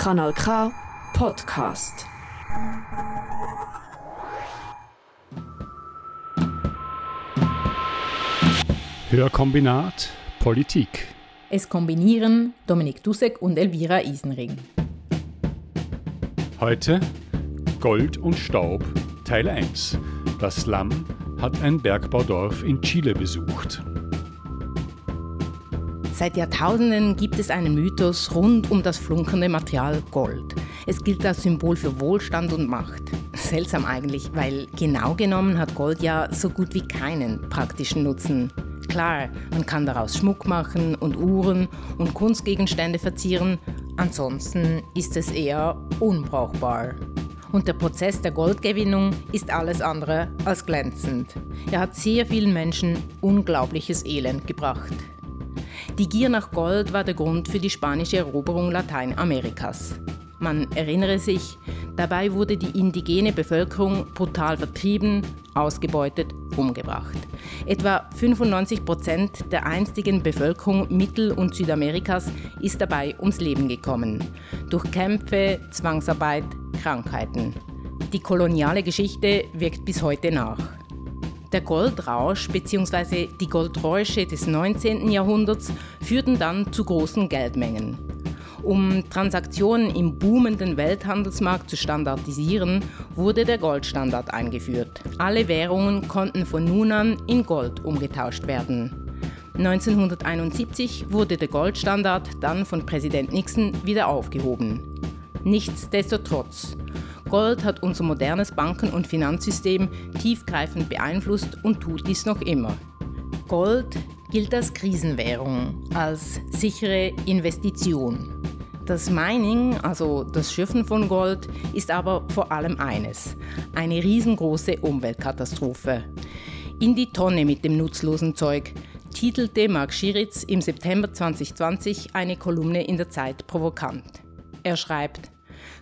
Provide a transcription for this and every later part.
Kanal K Podcast. Hörkombinat Politik. Es kombinieren Dominik Dussek und Elvira Isenring. Heute Gold und Staub Teil 1. Das Lamm hat ein Bergbaudorf in Chile besucht. Seit Jahrtausenden gibt es einen Mythos rund um das flunkernde Material Gold. Es gilt als Symbol für Wohlstand und Macht. Seltsam eigentlich, weil genau genommen hat Gold ja so gut wie keinen praktischen Nutzen. Klar, man kann daraus Schmuck machen und Uhren und Kunstgegenstände verzieren, ansonsten ist es eher unbrauchbar. Und der Prozess der Goldgewinnung ist alles andere als glänzend. Er hat sehr vielen Menschen unglaubliches Elend gebracht. Die Gier nach Gold war der Grund für die spanische Eroberung Lateinamerikas. Man erinnere sich, dabei wurde die indigene Bevölkerung brutal vertrieben, ausgebeutet, umgebracht. Etwa 95 Prozent der einstigen Bevölkerung Mittel- und Südamerikas ist dabei ums Leben gekommen. Durch Kämpfe, Zwangsarbeit, Krankheiten. Die koloniale Geschichte wirkt bis heute nach. Der Goldrausch bzw. die Goldräusche des 19. Jahrhunderts führten dann zu großen Geldmengen. Um Transaktionen im boomenden Welthandelsmarkt zu standardisieren, wurde der Goldstandard eingeführt. Alle Währungen konnten von nun an in Gold umgetauscht werden. 1971 wurde der Goldstandard dann von Präsident Nixon wieder aufgehoben. Nichtsdestotrotz, Gold hat unser modernes Banken- und Finanzsystem tiefgreifend beeinflusst und tut dies noch immer. Gold gilt als Krisenwährung, als sichere Investition. Das Mining, also das Schürfen von Gold, ist aber vor allem eines, eine riesengroße Umweltkatastrophe. In die Tonne mit dem nutzlosen Zeug, titelte Mark Schiritz im September 2020 eine Kolumne in der Zeit provokant. Er schreibt,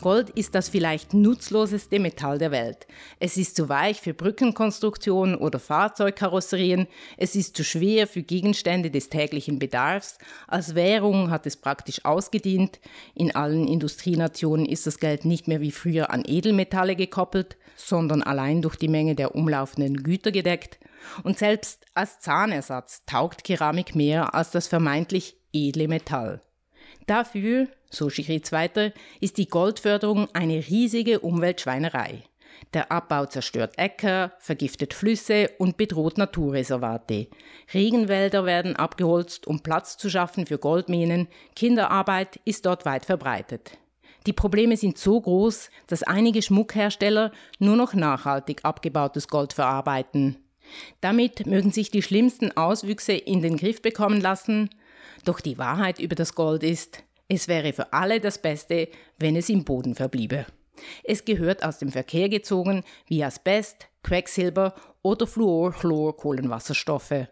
Gold ist das vielleicht nutzloseste Metall der Welt. Es ist zu weich für Brückenkonstruktionen oder Fahrzeugkarosserien. Es ist zu schwer für Gegenstände des täglichen Bedarfs. Als Währung hat es praktisch ausgedient. In allen Industrienationen ist das Geld nicht mehr wie früher an Edelmetalle gekoppelt, sondern allein durch die Menge der umlaufenden Güter gedeckt. Und selbst als Zahnersatz taugt Keramik mehr als das vermeintlich edle Metall. Dafür, so Schiritz weiter, ist die Goldförderung eine riesige Umweltschweinerei. Der Abbau zerstört Äcker, vergiftet Flüsse und bedroht Naturreservate. Regenwälder werden abgeholzt, um Platz zu schaffen für Goldminen. Kinderarbeit ist dort weit verbreitet. Die Probleme sind so groß, dass einige Schmuckhersteller nur noch nachhaltig abgebautes Gold verarbeiten. Damit mögen sich die schlimmsten Auswüchse in den Griff bekommen lassen, doch die Wahrheit über das Gold ist, es wäre für alle das Beste, wenn es im Boden verbliebe. Es gehört aus dem Verkehr gezogen wie Asbest, Quecksilber oder Fluorchlorkohlenwasserstoffe.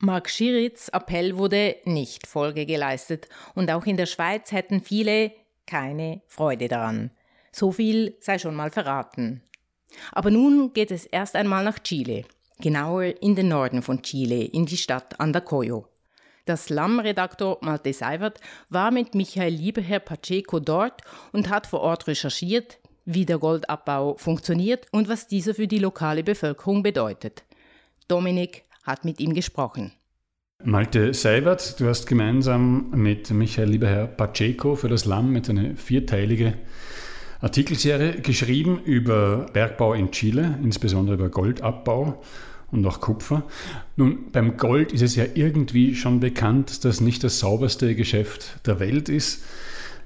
Mark Schiritz Appell wurde nicht Folge geleistet und auch in der Schweiz hätten viele keine Freude daran. So viel sei schon mal verraten. Aber nun geht es erst einmal nach Chile, genauer in den Norden von Chile, in die Stadt Andacoyo. Das LAM-Redaktor Malte Seiwert war mit Michael Liebeherr Pacheco dort und hat vor Ort recherchiert, wie der Goldabbau funktioniert und was dieser für die lokale Bevölkerung bedeutet. Dominik hat mit ihm gesprochen. Malte Seiwert, du hast gemeinsam mit Michael Liebeherr Pacheco für das LAM mit eine vierteilige Artikelserie geschrieben über Bergbau in Chile, insbesondere über Goldabbau und auch Kupfer. Nun, beim Gold ist es ja irgendwie schon bekannt, dass das nicht das sauberste Geschäft der Welt ist.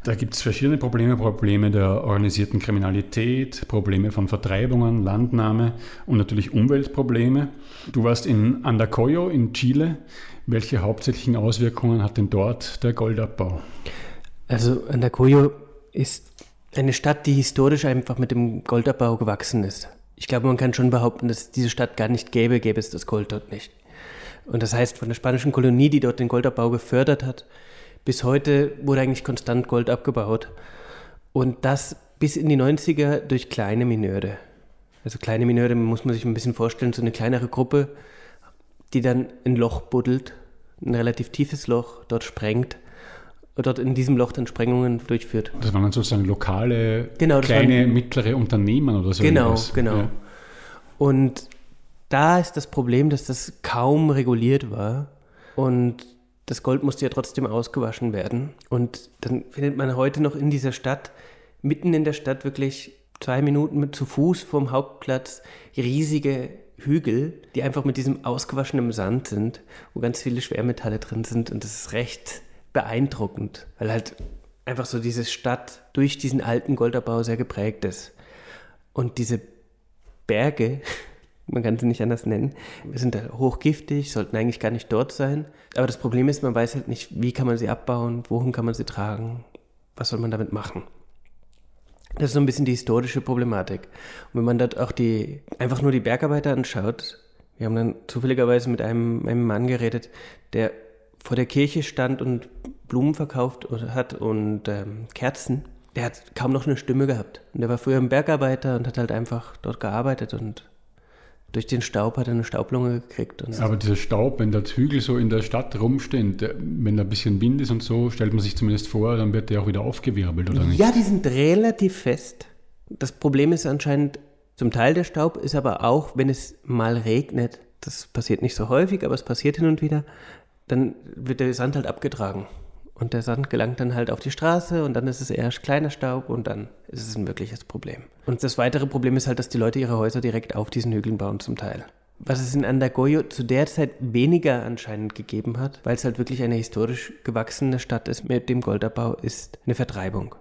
Da gibt es verschiedene Probleme, Probleme der organisierten Kriminalität, Probleme von Vertreibungen, Landnahme und natürlich Umweltprobleme. Du warst in Andacoyo in Chile. Welche hauptsächlichen Auswirkungen hat denn dort der Goldabbau? Also Andacoyo ist eine Stadt, die historisch einfach mit dem Goldabbau gewachsen ist ich glaube, man kann schon behaupten, dass diese Stadt gar nicht gäbe, gäbe es das Gold dort nicht. Und das heißt, von der spanischen Kolonie, die dort den Goldabbau gefördert hat, bis heute wurde eigentlich konstant Gold abgebaut. Und das bis in die 90er durch kleine Mineure. Also kleine Mineure muss man sich ein bisschen vorstellen, so eine kleinere Gruppe, die dann ein Loch buddelt, ein relativ tiefes Loch, dort sprengt dort in diesem Loch dann Sprengungen durchführt. Das waren dann sozusagen lokale, Genau, kleine, waren- mittlere Unternehmen oder so. Genau, irgendwas. genau. Ja. Und da ist das Problem, dass das kaum reguliert war und das Gold musste ja trotzdem ausgewaschen werden. Und dann findet man heute noch in dieser Stadt, mitten in der Stadt wirklich zwei Minuten mit zu Fuß vom Hauptplatz, riesige Hügel, die einfach mit diesem ausgewaschenen Sand sind, wo ganz viele Schwermetalle drin sind. Und das ist recht beeindruckend, weil halt einfach so diese Stadt durch diesen alten Goldabbau sehr geprägt ist. Und diese Berge, man kann sie nicht anders nennen, sind halt hochgiftig, sollten eigentlich gar nicht dort sein. Aber das Problem ist, man weiß halt nicht, wie kann man sie abbauen, wohin kann man sie tragen, was soll man damit machen. Das ist so ein bisschen die historische Problematik. Und wenn man dort auch die, einfach nur die Bergarbeiter anschaut, wir haben dann zufälligerweise mit einem, einem Mann geredet, der vor der Kirche stand und Blumen verkauft hat und ähm, Kerzen. Der hat kaum noch eine Stimme gehabt. Und der war früher ein Bergarbeiter und hat halt einfach dort gearbeitet und durch den Staub hat er eine Staublunge gekriegt. Und Aber dieser Staub, wenn der Hügel so in der Stadt rumstehen, der, wenn da ein bisschen Wind ist und so, stellt man sich zumindest vor, dann wird der auch wieder aufgewirbelt, oder nicht? Ja, die sind relativ fest. Das Problem ist anscheinend, zum Teil der Staub ist aber auch, wenn es mal regnet, das passiert nicht so häufig, aber es passiert hin und wieder, dann wird der Sand halt abgetragen. Und der Sand gelangt dann halt auf die Straße und dann ist es eher kleiner Staub und dann ist es ein wirkliches Problem. Und das weitere Problem ist halt, dass die Leute ihre Häuser direkt auf diesen Hügeln bauen zum Teil. Was es in Andagoyo zu der Zeit weniger anscheinend gegeben hat, weil es halt wirklich eine historisch gewachsene Stadt ist mit dem Goldabbau, ist eine Vertreibung.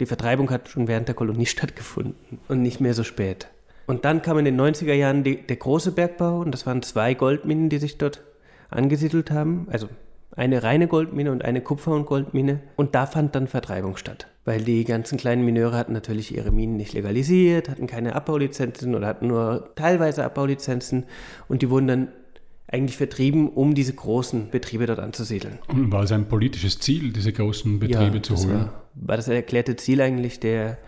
Die Vertreibung hat schon während der Kolonie stattgefunden und nicht mehr so spät. Und dann kam in den 90er Jahren die, der große Bergbau und das waren zwei Goldminen, die sich dort angesiedelt haben. Also eine reine Goldmine und eine Kupfer- und Goldmine. Und da fand dann Vertreibung statt. Weil die ganzen kleinen Mineure hatten natürlich ihre Minen nicht legalisiert, hatten keine Abbaulizenzen oder hatten nur teilweise Abbaulizenzen. Und die wurden dann eigentlich vertrieben, um diese großen Betriebe dort anzusiedeln. Und war es ein politisches Ziel, diese großen Betriebe zu das holen? War, war das erklärte Ziel eigentlich der,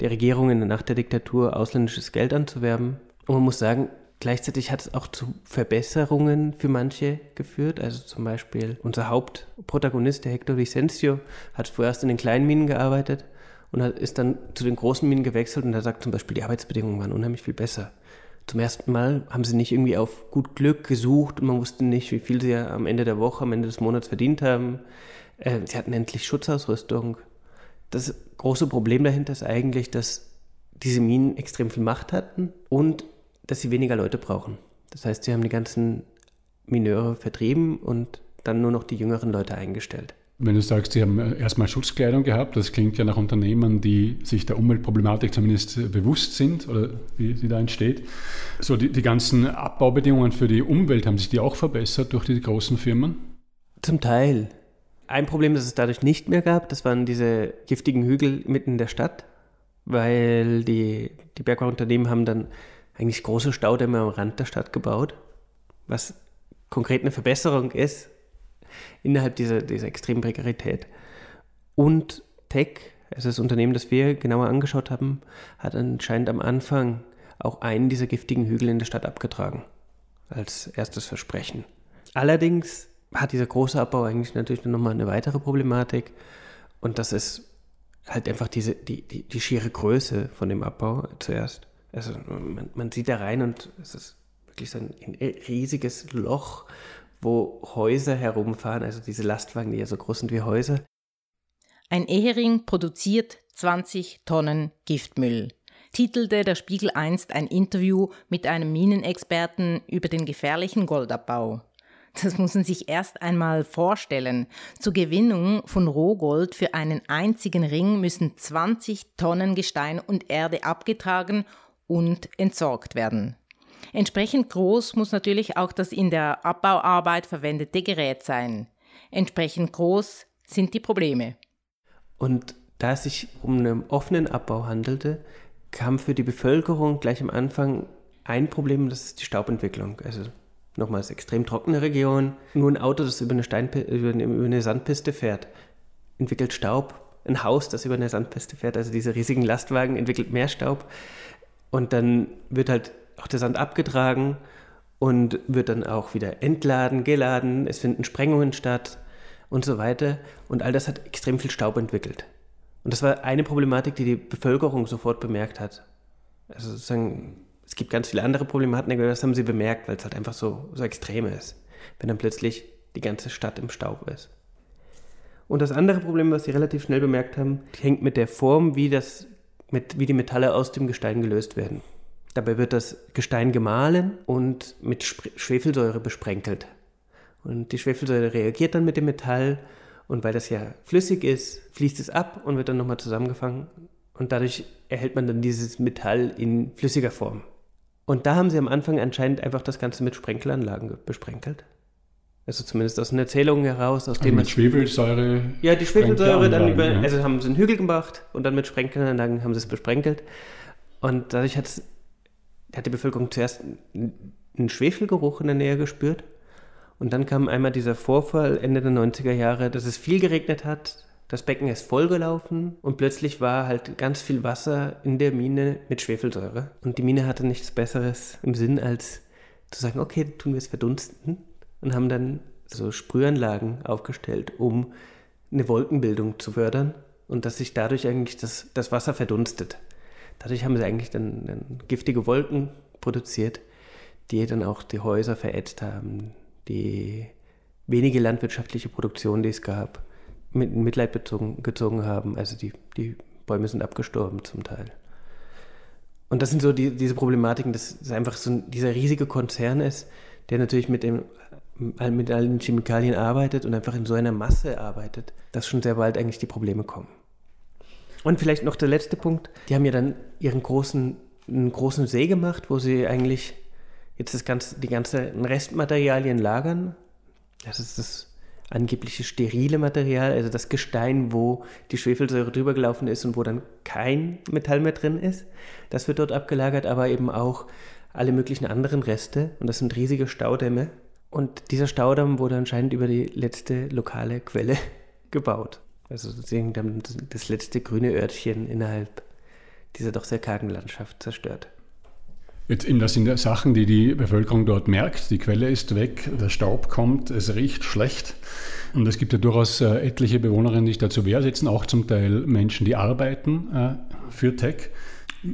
der Regierungen nach der Diktatur, ausländisches Geld anzuwerben. Und man muss sagen, gleichzeitig hat es auch zu Verbesserungen für manche geführt. Also zum Beispiel unser Hauptprotagonist, der Hector Vicencio, hat vorerst in den kleinen Minen gearbeitet und ist dann zu den großen Minen gewechselt und er sagt zum Beispiel, die Arbeitsbedingungen waren unheimlich viel besser. Zum ersten Mal haben sie nicht irgendwie auf gut Glück gesucht und man wusste nicht, wie viel sie am Ende der Woche, am Ende des Monats verdient haben. Äh, sie hatten endlich Schutzausrüstung. Das große Problem dahinter ist eigentlich, dass diese Minen extrem viel Macht hatten und dass sie weniger Leute brauchen. Das heißt, sie haben die ganzen Mineure vertrieben und dann nur noch die jüngeren Leute eingestellt. Wenn du sagst, sie haben erstmal Schutzkleidung gehabt, das klingt ja nach Unternehmen, die sich der Umweltproblematik zumindest äh, bewusst sind oder wie sie da entsteht. So die, die ganzen Abbaubedingungen für die Umwelt, haben sich die auch verbessert durch die großen Firmen? Zum Teil. Ein Problem, das es dadurch nicht mehr gab, das waren diese giftigen Hügel mitten in der Stadt, weil die, die Bergbauunternehmen haben dann eigentlich große Staudämme am Rand der Stadt gebaut, was konkret eine Verbesserung ist innerhalb dieser, dieser extremen Prekarität. Und Tech, also das Unternehmen, das wir genauer angeschaut haben, hat anscheinend am Anfang auch einen dieser giftigen Hügel in der Stadt abgetragen, als erstes Versprechen. Allerdings hat dieser große Abbau eigentlich natürlich nochmal eine weitere Problematik und das ist halt einfach diese, die, die, die schiere Größe von dem Abbau zuerst. Also man, man sieht da rein und es ist wirklich so ein, riesiges Loch, wo Häuser herumfahren, also diese Lastwagen, die ja so groß sind wie Häuser. Ein Ehering produziert 20 Tonnen Giftmüll, titelte der Spiegel einst ein Interview mit einem Minenexperten über den gefährlichen Goldabbau. Das muss man sich erst einmal vorstellen. Zur Gewinnung von Rohgold für einen einzigen Ring müssen 20 Tonnen Gestein und Erde abgetragen und entsorgt werden. Entsprechend groß muss natürlich auch das in der Abbauarbeit verwendete Gerät sein. Entsprechend groß sind die Probleme. Und da es sich um einen offenen Abbau handelte, kam für die Bevölkerung gleich am Anfang ein Problem, das ist die Staubentwicklung. Also nochmals extrem trockene Region. Nur ein Auto, das über eine, Steinpi über eine, über eine Sandpiste fährt, entwickelt Staub. Ein Haus, das über eine Sandpiste fährt, also diese riesigen Lastwagen, entwickelt mehr Staub. Und dann wird halt auch der Sand abgetragen und wird dann auch wieder entladen, geladen. Es finden Sprengungen statt. und so weiter. Und all das hat extrem viel Staub entwickelt. Und das war eine Problematik, die die Bevölkerung sofort bemerkt hat. Also sozusagen, es gibt ganz viele andere Problematiken, aber das haben sie bemerkt, weil es halt einfach so, so extrem ist, wenn dann plötzlich die ganze Stadt im Staub ist. Und das andere Problem, was sie relativ schnell bemerkt haben, hängt mit der Form, wie, das, mit, wie die Metalle aus dem Gestein gelöst werden. Dabei wird das Gestein gemahlen und mit Schwefelsäure besprenkelt. Und die Schwefelsäure reagiert dann mit dem Metall und weil das ja flüssig ist, fließt es ab und wird dann nochmal zusammengefangen. Und dadurch erhält man dann dieses Metall in flüssiger Form. Und da haben sie am Anfang anscheinend einfach das Ganze mit Sprenkelanlagen besprenkelt. Also zumindest aus den Erzählungen heraus, aus also dem mit Schwefelsäure. Ja, die Schwefelsäure dann über, ja. also haben sie einen Hügel gemacht und dann mit Sprenkelanlagen haben sie es besprenkelt. Und dadurch hat die Bevölkerung zuerst einen Schwefelgeruch in der Nähe gespürt und dann kam einmal dieser Vorfall Ende der 90er Jahre, dass es viel geregnet hat, das Becken ist vollgelaufen und plötzlich war halt ganz viel Wasser in der Mine mit Schwefelsäure. Und die Mine hatte nichts Besseres im Sinn, als zu sagen, okay, tun wir es verdunsten und haben dann so Sprühanlagen aufgestellt, um eine Wolkenbildung zu fördern und dass sich dadurch eigentlich das, das Wasser verdunstet. Dadurch haben sie eigentlich dann, dann giftige Wolken produziert, die dann auch die Häuser verätzt haben, die wenige landwirtschaftliche Produktion, die es gab, mit Mitleid bezogen, gezogen haben. Also die, die Bäume sind abgestorben zum Teil. Und das sind so die, diese Problematiken, dass es einfach so ein, dieser riesige Konzern ist, der natürlich mit, dem, mit allen Chemikalien arbeitet und einfach in so einer Masse arbeitet, dass schon sehr bald eigentlich die Probleme kommen. Und vielleicht noch der letzte Punkt. Die haben ja dann ihren großen, einen großen See gemacht, wo sie eigentlich jetzt das ganze, die ganzen Restmaterialien lagern. Das ist das angebliche sterile Material, also das Gestein, wo die Schwefelsäure drüber gelaufen ist und wo dann kein Metall mehr drin ist. Das wird dort abgelagert, aber eben auch alle möglichen anderen Reste. Und das sind riesige Staudämme. Und dieser Staudamm wurde anscheinend über die letzte lokale Quelle gebaut. Also sozusagen das letzte grüne Örtchen innerhalb dieser doch sehr kargen Landschaft zerstört. Jetzt eben, das sind Sachen, die die Bevölkerung dort merkt. Die Quelle ist weg, der Staub kommt, es riecht schlecht. Und es gibt ja durchaus äh, etliche Bewohnerinnen, die sich dazu wehrsetzen, auch zum Teil Menschen, die arbeiten äh, für Tech.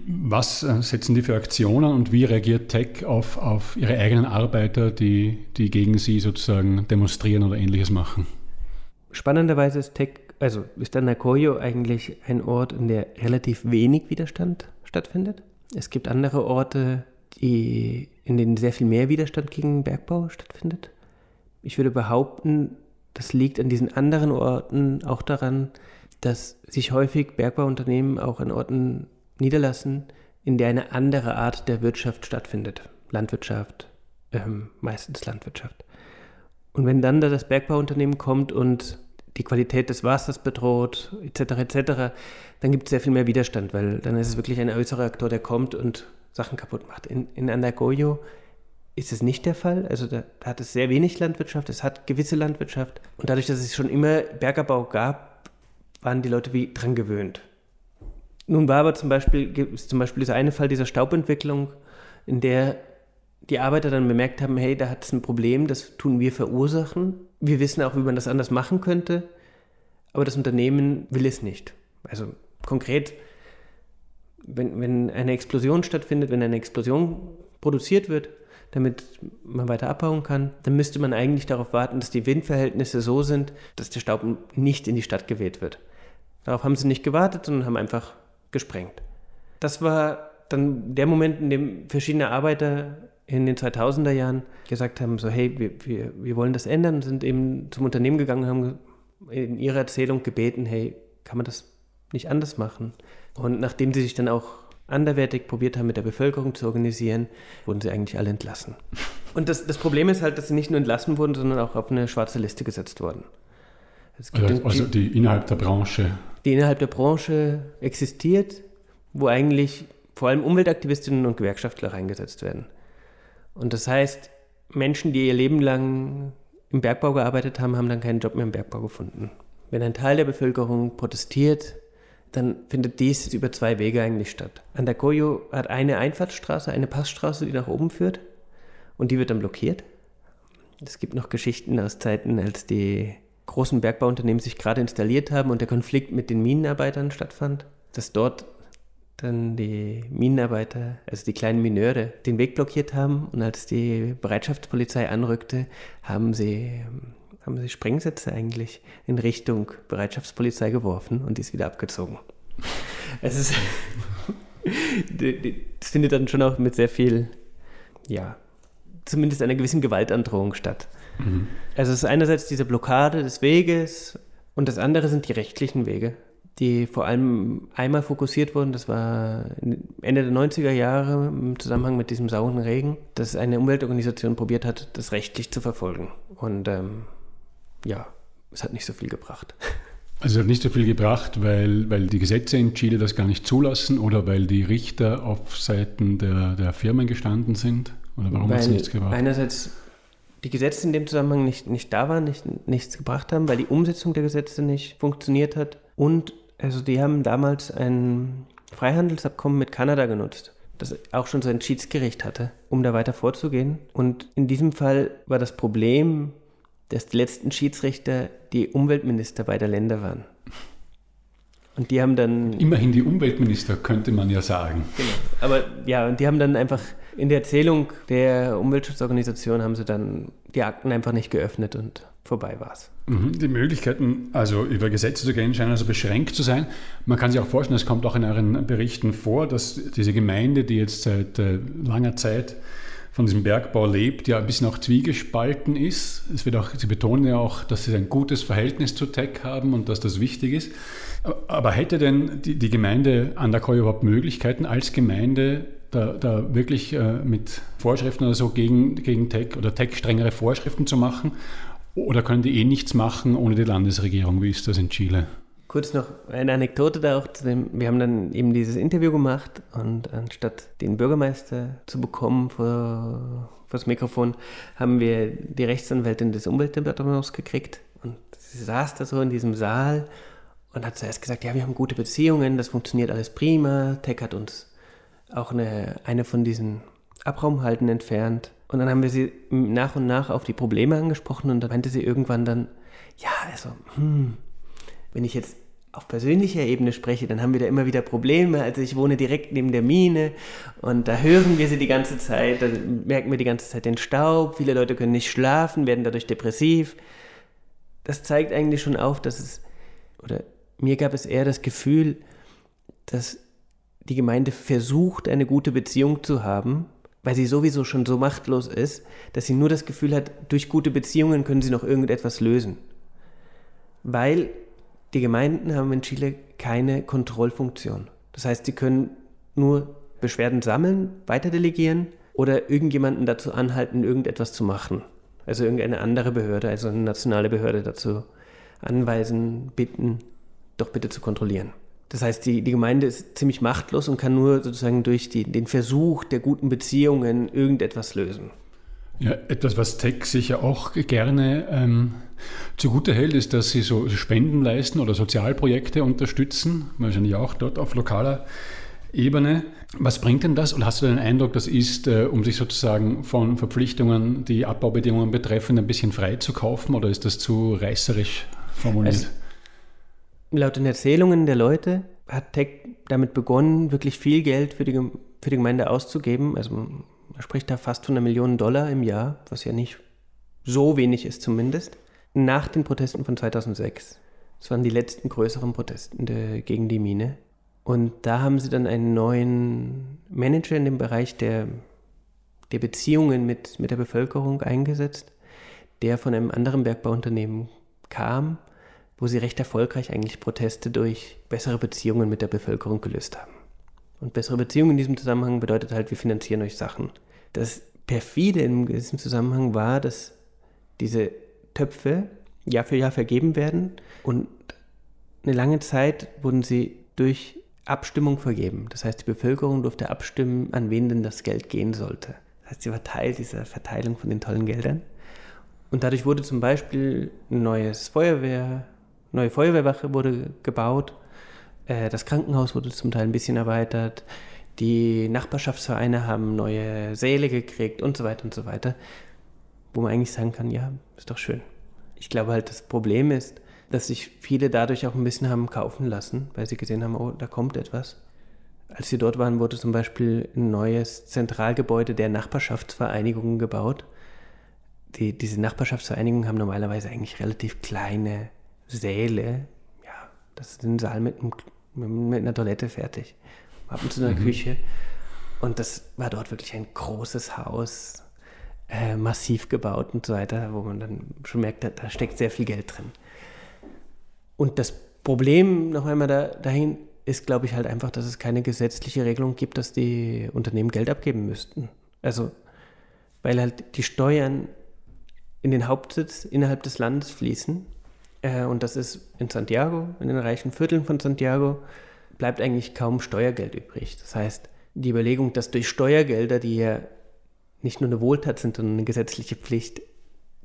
Was äh, setzen die für Aktionen und wie reagiert Tech auf, auf ihre eigenen Arbeiter, die, die gegen sie sozusagen demonstrieren oder ähnliches machen? Spannenderweise ist Tech, also ist dann Nakoyo eigentlich ein Ort, in der relativ wenig Widerstand stattfindet. Es gibt andere Orte, die, in denen sehr viel mehr Widerstand gegen Bergbau stattfindet. Ich würde behaupten, das liegt an diesen anderen Orten auch daran, dass sich häufig Bergbauunternehmen auch an Orten niederlassen, in der eine andere Art der Wirtschaft stattfindet. Landwirtschaft, ähm, meistens Landwirtschaft. Und wenn dann da das Bergbauunternehmen kommt und die Qualität des Wassers bedroht, etc., etc., dann gibt es sehr viel mehr Widerstand, weil dann ist es wirklich ein äußerer Aktor, der kommt und Sachen kaputt macht. In, in Andagoyo ist es nicht der Fall. Also da, da, hat es sehr wenig Landwirtschaft, es hat gewisse Landwirtschaft. Und dadurch, dass es schon immer Bergerbau gab, waren die Leute wie dran gewöhnt. Nun war aber zum Beispiel, zum Beispiel dieser eine Fall dieser Staubentwicklung, in der die Arbeiter dann bemerkt haben, hey, da hat es ein Problem, das tun wir verursachen. Wir wissen auch, wie man das anders machen könnte, aber das Unternehmen will es nicht. Also konkret, wenn, wenn eine Explosion stattfindet, wenn eine Explosion produziert wird, damit man weiter abbauen kann, dann müsste man eigentlich darauf warten, dass die Windverhältnisse so sind, dass der Staub nicht in die Stadt geweht wird. Darauf haben sie nicht gewartet, sondern haben einfach gesprengt. Das war dann der Moment, in dem verschiedene Arbeiter in den 2000er Jahren gesagt haben, so hey, wir, wir, wir wollen das ändern, sind eben zum Unternehmen gegangen und haben in ihrer Erzählung gebeten, hey, kann man das nicht anders machen? Und nachdem sie sich dann auch anderwertig probiert haben, mit der Bevölkerung zu organisieren, wurden sie eigentlich alle entlassen. Und das, das Problem ist halt, dass sie nicht nur entlassen wurden, sondern auch auf eine schwarze Liste gesetzt wurden. Also, also die innerhalb der Branche. Die innerhalb der Branche existiert, wo eigentlich vor allem Umweltaktivistinnen und Gewerkschaftler reingesetzt werden. Und das heißt, Menschen, die ihr Leben lang im Bergbau gearbeitet haben, haben dann keinen Job mehr im Bergbau gefunden. Wenn ein Teil der Bevölkerung protestiert, dann findet dies über zwei Wege eigentlich statt. Andacoyo hat eine Einfahrtsstraße, eine Passstraße, die nach oben führt und die wird dann blockiert. Es gibt noch Geschichten aus Zeiten, als die großen Bergbauunternehmen sich gerade installiert haben und der Konflikt mit den Minenarbeitern stattfand, dass dort dann die Minenarbeiter, also die kleinen Mineure, den Weg blockiert haben und als die Bereitschaftspolizei anrückte, haben sie, haben sie Sprengsätze eigentlich in Richtung Bereitschaftspolizei geworfen und die ist wieder abgezogen. Es ist, das findet dann schon auch mit sehr viel, ja, zumindest einer gewissen Gewaltandrohung statt. Mhm. Also es ist einerseits diese Blockade des Weges und das andere sind die rechtlichen Wege, die vor allem einmal fokussiert wurden. Das war Ende der 90er Jahre im Zusammenhang mit diesem sauren Regen, dass eine Umweltorganisation probiert hat, das rechtlich zu verfolgen. Und ähm, ja, es hat nicht so viel gebracht. Also es hat nicht so viel gebracht, weil, weil die Gesetze in Chile das gar nicht zulassen oder weil die Richter auf Seiten der, der Firmen gestanden sind? Oder warum hat es nichts gebracht? Einerseits die Gesetze in dem Zusammenhang nicht, nicht da waren, nicht, nichts gebracht haben, weil die Umsetzung der Gesetze nicht funktioniert hat. Und also die haben damals ein Freihandelsabkommen mit Kanada genutzt, das auch schon sein Schiedsgericht hatte, um da weiter vorzugehen. Und in diesem Fall war das Problem, dass die letzten Schiedsrichter die Umweltminister beider Länder waren. Und die haben dann. Immerhin die Umweltminister, könnte man ja sagen. Genau. Aber ja, und die haben dann einfach in der Erzählung der Umweltschutzorganisation haben sie dann die Akten einfach nicht geöffnet und vorbei war es. Mhm. Die Möglichkeiten, also über Gesetze zu gehen, scheinen also beschränkt zu sein. Man kann sich auch vorstellen, es kommt auch in euren Berichten vor, dass diese Gemeinde, die jetzt seit äh, langer Zeit von diesem Bergbau lebt, ja ein bisschen auch zwiegespalten ist. Es wird auch, Sie betonen ja auch, dass Sie ein gutes Verhältnis zu Tech haben und dass das wichtig ist. Aber hätte denn die, die Gemeinde Andakoy überhaupt Möglichkeiten, als Gemeinde da, da wirklich äh, mit Vorschriften oder so gegen, gegen Tech oder Tech strengere Vorschriften zu machen? Oder können die eh nichts machen ohne die Landesregierung? Wie ist das in Chile? Kurz noch eine Anekdote da auch zu dem, wir haben dann eben dieses Interview gemacht und anstatt den Bürgermeister zu bekommen vor, vor das Mikrofon, haben wir die Rechtsanwältin des Umweltdepartements gekriegt und sie saß da so in diesem Saal und hat zuerst gesagt, ja, wir haben gute Beziehungen, das funktioniert alles prima, Tech hat uns auch eine, eine von diesen Abraumhalten entfernt und dann haben wir sie nach und nach auf die Probleme angesprochen und dann meinte sie irgendwann dann, ja, also, hm, wenn ich jetzt auf persönlicher Ebene spreche, dann haben wir da immer wieder Probleme. Also ich wohne direkt neben der Mine und da hören wir sie die ganze Zeit, dann merken wir die ganze Zeit den Staub, viele Leute können nicht schlafen, werden dadurch depressiv. Das zeigt eigentlich schon auf, dass es, oder mir gab es eher das Gefühl, dass die Gemeinde versucht, eine gute Beziehung zu haben, weil sie sowieso schon so machtlos ist, dass sie nur das Gefühl hat, durch gute Beziehungen können sie noch irgendetwas lösen. Weil die Gemeinden haben in Chile keine Kontrollfunktion. Das heißt, sie können nur Beschwerden sammeln, weiterdelegieren oder irgendjemanden dazu anhalten, irgendetwas zu machen. Also irgendeine andere Behörde, also eine nationale Behörde dazu anweisen, bitten, doch bitte zu kontrollieren. Das heißt, die, die Gemeinde ist ziemlich machtlos und kann nur sozusagen durch die, den Versuch der guten Beziehungen irgendetwas lösen. Ja, etwas, was Tech sicher auch gerne ähm, zugute hält, ist, dass sie so Spenden leisten oder Sozialprojekte unterstützen, wahrscheinlich auch dort auf lokaler Ebene. Was bringt denn das? Oder hast du den Eindruck, das ist, äh, um sich sozusagen von Verpflichtungen, die Abbaubedingungen betreffen, ein bisschen frei zu kaufen oder ist das zu reißerisch formuliert? Also, laut den Erzählungen der Leute hat Tech damit begonnen, wirklich viel Geld für die, für die Gemeinde auszugeben. Also man spricht da fast von einer Million Dollar im Jahr, was ja nicht so wenig ist zumindest nach den Protesten von 2006. Das waren die letzten größeren Protesten gegen die Mine. Und da haben sie dann einen neuen Manager in dem Bereich der, der Beziehungen mit, mit der Bevölkerung eingesetzt, der von einem anderen Bergbauunternehmen kam, wo sie recht erfolgreich eigentlich Proteste durch bessere Beziehungen mit der Bevölkerung gelöst haben. Und bessere Beziehungen in diesem Zusammenhang bedeutet halt, wir finanzieren euch Sachen. Das perfide in diesem Zusammenhang war, dass diese Töpfe Jahr für Jahr vergeben werden und eine lange Zeit wurden sie durch Abstimmung vergeben. Das heißt, die Bevölkerung durfte abstimmen, an wen denn das Geld gehen sollte. Das heißt, sie war Teil dieser Verteilung von den tollen Geldern. Und dadurch wurde zum Beispiel ein neues Feuerwehr, neue Feuerwehrwache wurde gebaut, äh, das Krankenhaus wurde zum Teil ein bisschen erweitert, die Nachbarschaftsvereine haben neue Säle gekriegt und so weiter und so weiter. Wo man eigentlich sagen kann, ja, ist doch schön ich glaube halt, das Problem ist, dass sich viele dadurch auch ein bisschen haben kaufen lassen, weil sie gesehen haben, oh, da kommt etwas. Als sie dort waren, wurde zum Beispiel ein neues Zentralgebäude der Nachbarschaftsvereinigungen gebaut. Die, diese Nachbarschaftsvereinigungen haben normalerweise eigentlich relativ kleine Säle. Ja, das ist ein Saal mit, einem, mit einer Toilette fertig. Ab und zu einer mhm. Küche. Und das war dort wirklich ein großes Haus, äh, massiv gebaut und so weiter, wo man dann schon merkt, da, da steckt sehr viel Geld drin. Und das Problem noch einmal da, dahin ist, glaube ich, halt einfach, dass es keine gesetzliche Regelung gibt, dass die Unternehmen Geld abgeben müssten. Also, weil halt die Steuern in den Hauptsitz innerhalb des Landes fließen. Äh, und das ist in Santiago, in den reichen Vierteln von Santiago, bleibt eigentlich kaum Steuergeld übrig. Das heißt, die Überlegung, dass durch Steuergelder, die ja nicht nur eine Wohltat sind, sondern eine gesetzliche Pflicht,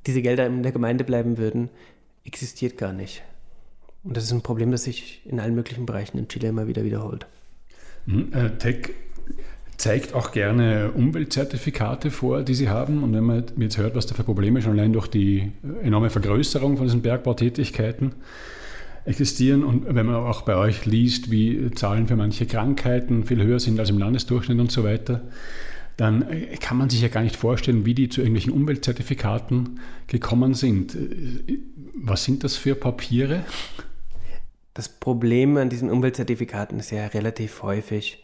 diese Gelder in der Gemeinde bleiben würden, existiert gar nicht. Und das ist ein Problem, das sich in allen möglichen Bereichen in Chile immer wieder wiederholt. Mhm, äh, Tech zeigt auch gerne Umweltzertifikate vor, die sie haben. Und wenn man jetzt hört, was da für Probleme schon allein durch die enorme Vergrößerung von diesen Bergbautätigkeiten existieren und wenn man auch bei euch liest, wie Zahlen für manche Krankheiten viel höher sind als im Landesdurchschnitt und so weiter, dann äh, kann man sich ja gar nicht vorstellen, wie die zu irgendwelchen Umweltzertifikaten gekommen sind. Äh, was sind das für Papiere? Das Problem an diesen Umweltzertifikaten ist ja relativ häufig,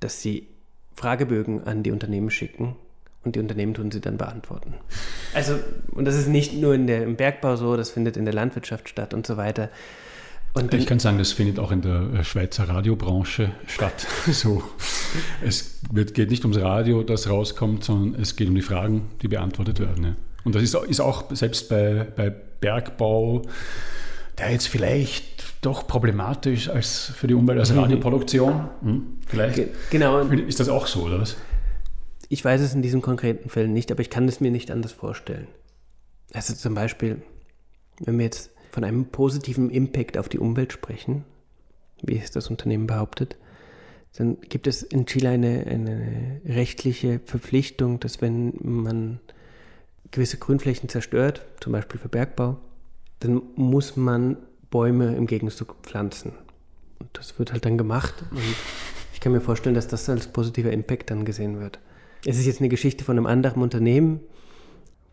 dass sie Fragebögen an die Unternehmen schicken und die Unternehmen tun sie dann beantworten. Also, und das ist nicht nur in der, im Bergbau so, das findet in der Landwirtschaft statt und so weiter. Und ich kann sagen, das findet auch in der äh, Schweizer Radiobranche statt. So, es wird, geht nicht ums Radio, das rauskommt, sondern es geht um die Fragen, die beantwortet werden. Ja. Und das ist, ist auch selbst bei, bei Bergbau, der jetzt vielleicht doch problematisch als für die Umwelt als mhm. Radioproduktion. Hm, vielleicht. Genau. Ist das auch so, oder was? Ich weiß es in diesen konkreten Fällen nicht, aber ich kann es mir nicht anders vorstellen. Also zum Beispiel, wenn wir jetzt von einem positiven Impact auf die Umwelt sprechen, wie es das Unternehmen behauptet, dann gibt es in Chile eine, eine rechtliche Verpflichtung, dass wenn man gewisse Grünflächen zerstört, zum Beispiel für Bergbau, dann muss man Bäume im Gegenzug pflanzen. Und das wird halt dann gemacht. Und ich kann mir vorstellen, dass das als positiver Impact dann gesehen wird. Es ist jetzt eine Geschichte von einem anderen Unternehmen,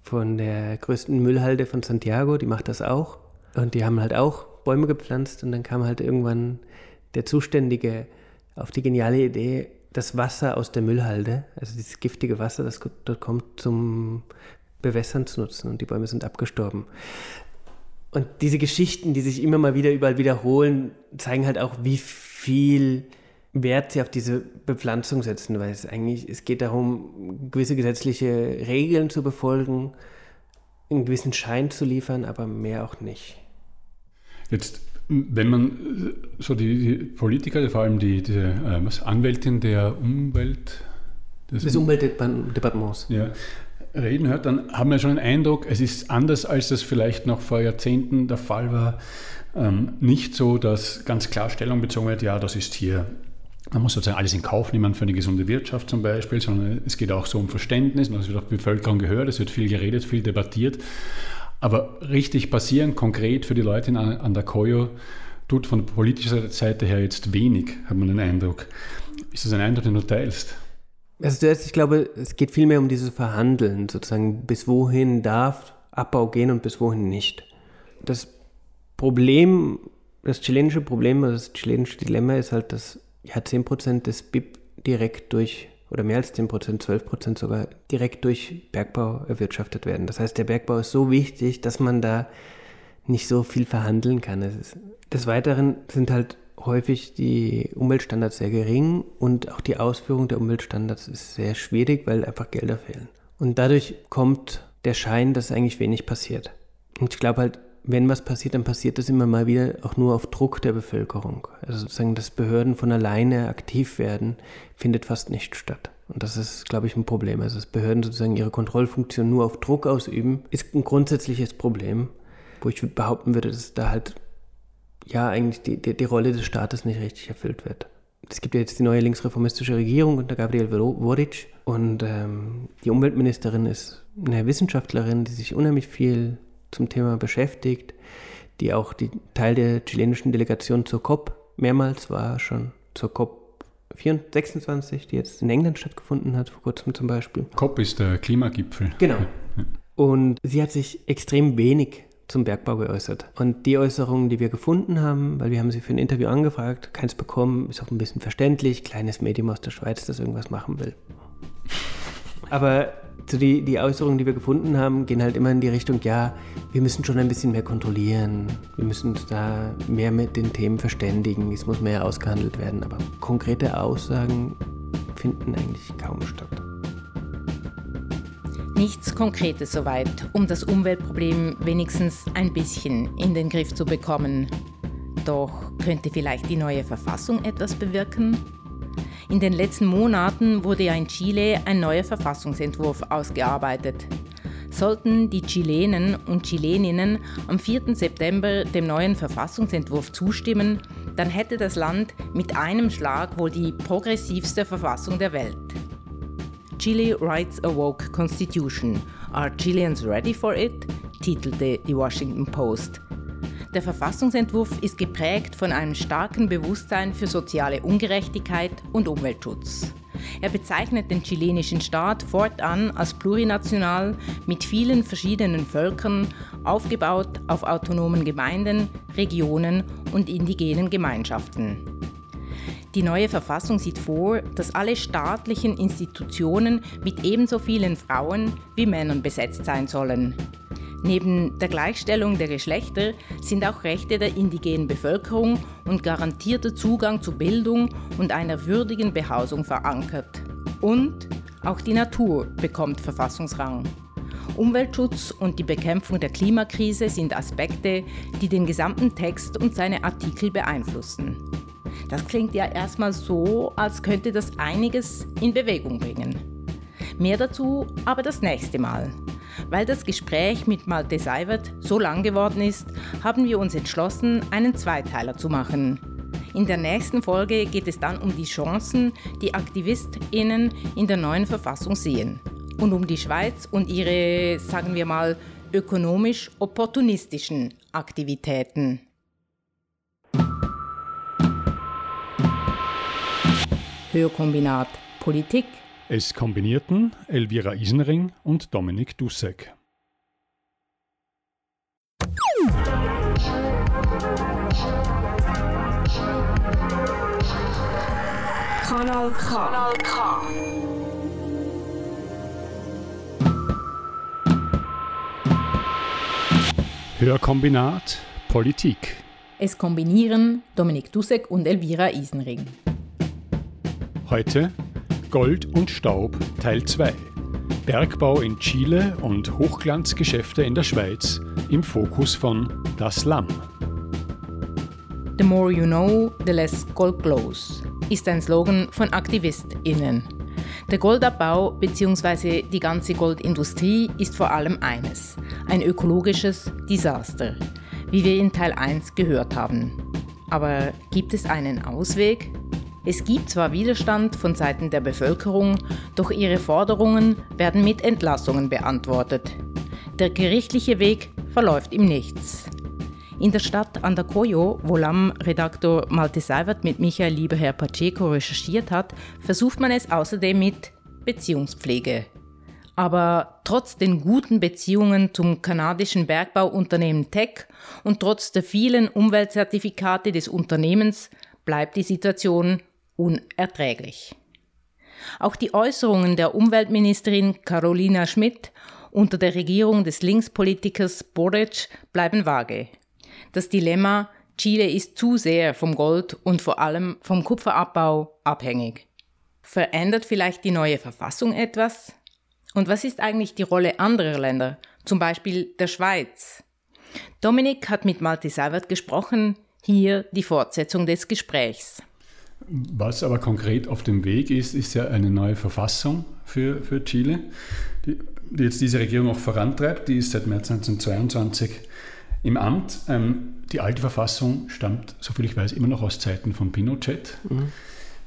von der größten Müllhalde von Santiago, die macht das auch. Und die haben halt auch Bäume gepflanzt und dann kam halt irgendwann der Zuständige auf die geniale Idee, das Wasser aus der Müllhalde, also dieses giftige Wasser, das dort kommt, zum Bewässern zu nutzen und die Bäume sind abgestorben. Und diese Geschichten, die sich immer mal wieder überall wiederholen, zeigen halt auch, wie viel Wert sie auf diese Bepflanzung setzen, weil es eigentlich, es geht darum, gewisse gesetzliche Regeln zu befolgen, einen gewissen Schein zu liefern, aber mehr auch nicht. Jetzt, wenn man äh, so die, die Politiker, vor allem die, die äh, Anwältin der Umwelt, des, des Umweltdepartements, ja, reden hört, dann haben wir schon den Eindruck, es ist anders, als das vielleicht noch vor Jahrzehnten der Fall war. Ähm, nicht so, dass ganz klar Stellung bezogen wird, ja, das ist hier man muss sozusagen alles in Kauf nehmen für eine gesunde Wirtschaft zum Beispiel, sondern es geht auch so um Verständnis, es wird auf die Bevölkerung gehört, es wird viel geredet, viel debattiert. Aber richtig passieren, konkret für die Leute in Andacoyo, tut von politischer Seite her jetzt wenig, hat man den Eindruck. Ist das ein Eindruck, den du teilst? Also zuerst, ich glaube, es geht vielmehr um dieses Verhandeln, sozusagen, bis wohin darf Abbau gehen und bis wohin nicht. Das Problem, das chilenische Problem, das chilenische Dilemma ist halt, dass ja, 10% des BIP direkt durch, oder mehr als 10%, 12% sogar, direkt durch Bergbau erwirtschaftet werden. Das heißt, der Bergbau ist so wichtig, dass man da nicht so viel verhandeln kann. Ist, des Weiteren sind halt häufig die Umweltstandards sehr gering und auch die Ausführung der Umweltstandards ist sehr schwierig, weil einfach Gelder fehlen. Und dadurch kommt der Schein, dass eigentlich wenig passiert. Und ich glaube halt, wenn was passiert, dann passiert das immer mal wieder auch nur auf Druck der Bevölkerung. Also sozusagen, dass Behörden von alleine aktiv werden, findet fast nicht statt. Und das ist, glaube ich, ein Problem. Also dass Behörden sozusagen ihre Kontrollfunktion nur auf Druck ausüben, ist ein grundsätzliches Problem, wo ich behaupten würde, dass da halt ja eigentlich die, die, die Rolle des Staates nicht richtig erfüllt wird. Es gibt ja jetzt die neue linksreformistische Regierung unter Gabriel Boric und ähm, die Umweltministerin ist eine Wissenschaftlerin, die sich unheimlich viel zum Thema beschäftigt, die auch die Teil der chilenischen Delegation zur COP mehrmals war, schon zur COP 26, die jetzt in England stattgefunden hat, vor kurzem zum Beispiel. COP ist der Klimagipfel. Genau. Und sie hat sich extrem wenig zum Bergbau geäußert. Und die Äußerungen, die wir gefunden haben, weil wir haben sie für ein Interview angefragt, keins bekommen, ist auch ein bisschen verständlich, kleines Medium aus der Schweiz, das irgendwas machen will. Aber so die, die Äußerungen, die wir gefunden haben, gehen halt immer in die Richtung, ja, wir müssen schon ein bisschen mehr kontrollieren, wir müssen uns da mehr mit den Themen verständigen, es muss mehr ausgehandelt werden, aber konkrete Aussagen finden eigentlich kaum statt. Nichts Konkretes soweit, um das Umweltproblem wenigstens ein bisschen in den Griff zu bekommen. Doch könnte vielleicht die neue Verfassung etwas bewirken? In den letzten Monaten wurde ja in Chile ein neuer Verfassungsentwurf ausgearbeitet. Sollten die Chilenen und Chileninnen am 4. September dem neuen Verfassungsentwurf zustimmen, dann hätte das Land mit einem Schlag wohl die progressivste Verfassung der Welt. Chile Writes a Woke Constitution. Are Chileans ready for it? titelte die Washington Post. Der Verfassungsentwurf ist geprägt von einem starken Bewusstsein für soziale Ungerechtigkeit und Umweltschutz. Er bezeichnet den chilenischen Staat fortan als plurinational mit vielen verschiedenen Völkern, aufgebaut auf autonomen Gemeinden, Regionen und indigenen Gemeinschaften. Die neue Verfassung sieht vor, dass alle staatlichen Institutionen mit ebenso vielen Frauen wie Männern besetzt sein sollen. Neben der Gleichstellung der Geschlechter sind auch Rechte der indigenen Bevölkerung und garantierter Zugang zu Bildung und einer würdigen Behausung verankert. Und auch die Natur bekommt Verfassungsrang. Umweltschutz und die Bekämpfung der Klimakrise sind Aspekte, die den gesamten Text und seine Artikel beeinflussen. Das klingt ja erstmal so, als könnte das einiges in Bewegung bringen. Mehr dazu aber das nächste Mal. Weil das Gespräch mit Malte Seiwert so lang geworden ist, haben wir uns entschlossen, einen Zweiteiler zu machen. In der nächsten Folge geht es dann um die Chancen, die AktivistInnen in der neuen Verfassung sehen. Und um die Schweiz und ihre, sagen wir mal, ökonomisch opportunistischen Aktivitäten. Hörkombinat Politik es kombinierten Elvira Isenring und Dominik Dussek. Kanal K. Kanal K. Hörkombinat Politik. Es kombinieren Dominik Dussek und Elvira Isenring. Heute Gold und Staub Teil 2. Bergbau in Chile und Hochglanzgeschäfte in der Schweiz im Fokus von Das Lamm. The more you know, the less gold glows ist ein Slogan von AktivistInnen. Der Goldabbau bzw. die ganze Goldindustrie ist vor allem eines: ein ökologisches Desaster, wie wir in Teil 1 gehört haben. Aber gibt es einen Ausweg? Es gibt zwar Widerstand von Seiten der Bevölkerung, doch ihre Forderungen werden mit Entlassungen beantwortet. Der gerichtliche Weg verläuft im Nichts. In der Stadt Andacoyo, wo LAM-Redaktor Malte Seiwert mit Michael Lieberherr Pacheco recherchiert hat, versucht man es außerdem mit Beziehungspflege. Aber trotz den guten Beziehungen zum kanadischen Bergbauunternehmen Tech und trotz der vielen Umweltzertifikate des Unternehmens bleibt die Situation unerträglich. Auch die Äußerungen der Umweltministerin Carolina Schmidt unter der Regierung des Linkspolitikers Boric bleiben vage. Das Dilemma Chile ist zu sehr vom Gold und vor allem vom Kupferabbau abhängig. Verändert vielleicht die neue Verfassung etwas? Und was ist eigentlich die Rolle anderer Länder, zum Beispiel der Schweiz? Dominik hat mit Malte Seibert gesprochen, hier die Fortsetzung des Gesprächs. Was aber konkret auf dem Weg ist, ist ja eine neue Verfassung für, für Chile, die, die jetzt diese Regierung auch vorantreibt. Die ist seit März 1922 im Amt. Ähm, die alte Verfassung stammt, soviel ich weiß, immer noch aus Zeiten von Pinochet, mhm.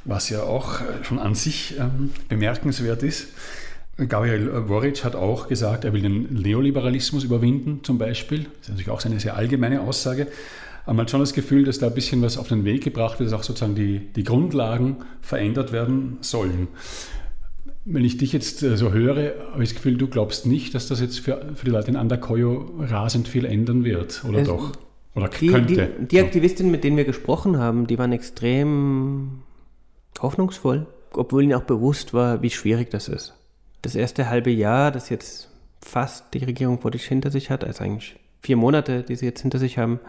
was ja auch äh, schon an sich ähm, bemerkenswert ist. Gabriel Woric hat auch gesagt, er will den Neoliberalismus überwinden, zum Beispiel. Das ist natürlich auch eine sehr allgemeine Aussage. Man hat schon das Gefühl, dass da ein bisschen was auf den Weg gebracht wird, dass auch sozusagen die, die Grundlagen verändert werden sollen. Wenn ich dich jetzt äh, so höre, habe ich das Gefühl, du glaubst nicht, dass das jetzt für, für die Leute in Andakoyo rasend viel ändern wird, oder es, doch? Oder die, könnte? Die, die Aktivistinnen, mit denen wir gesprochen haben, die waren extrem hoffnungsvoll, obwohl ihnen auch bewusst war, wie schwierig das ist. Das erste halbe Jahr, das jetzt fast die Regierung vor sich hinter sich hat, also eigentlich vier Monate, die sie jetzt hinter sich haben,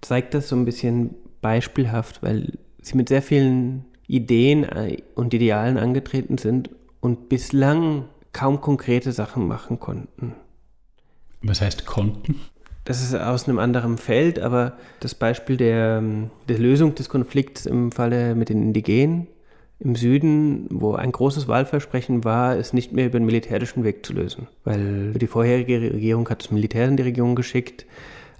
zeigt das so ein bisschen beispielhaft, weil sie mit sehr vielen Ideen äh, und Idealen angetreten sind und bislang kaum konkrete Sachen machen konnten. Was heißt konnten? Das ist aus einem anderen Feld, aber das Beispiel der, ähm, der Lösung des Konflikts im Falle mit den Indigenen im Süden, wo ein großes Wahlversprechen war, es nicht mehr über den militärischen Weg zu lösen. Weil die vorherige Regierung hat das Militär in die Region geschickt,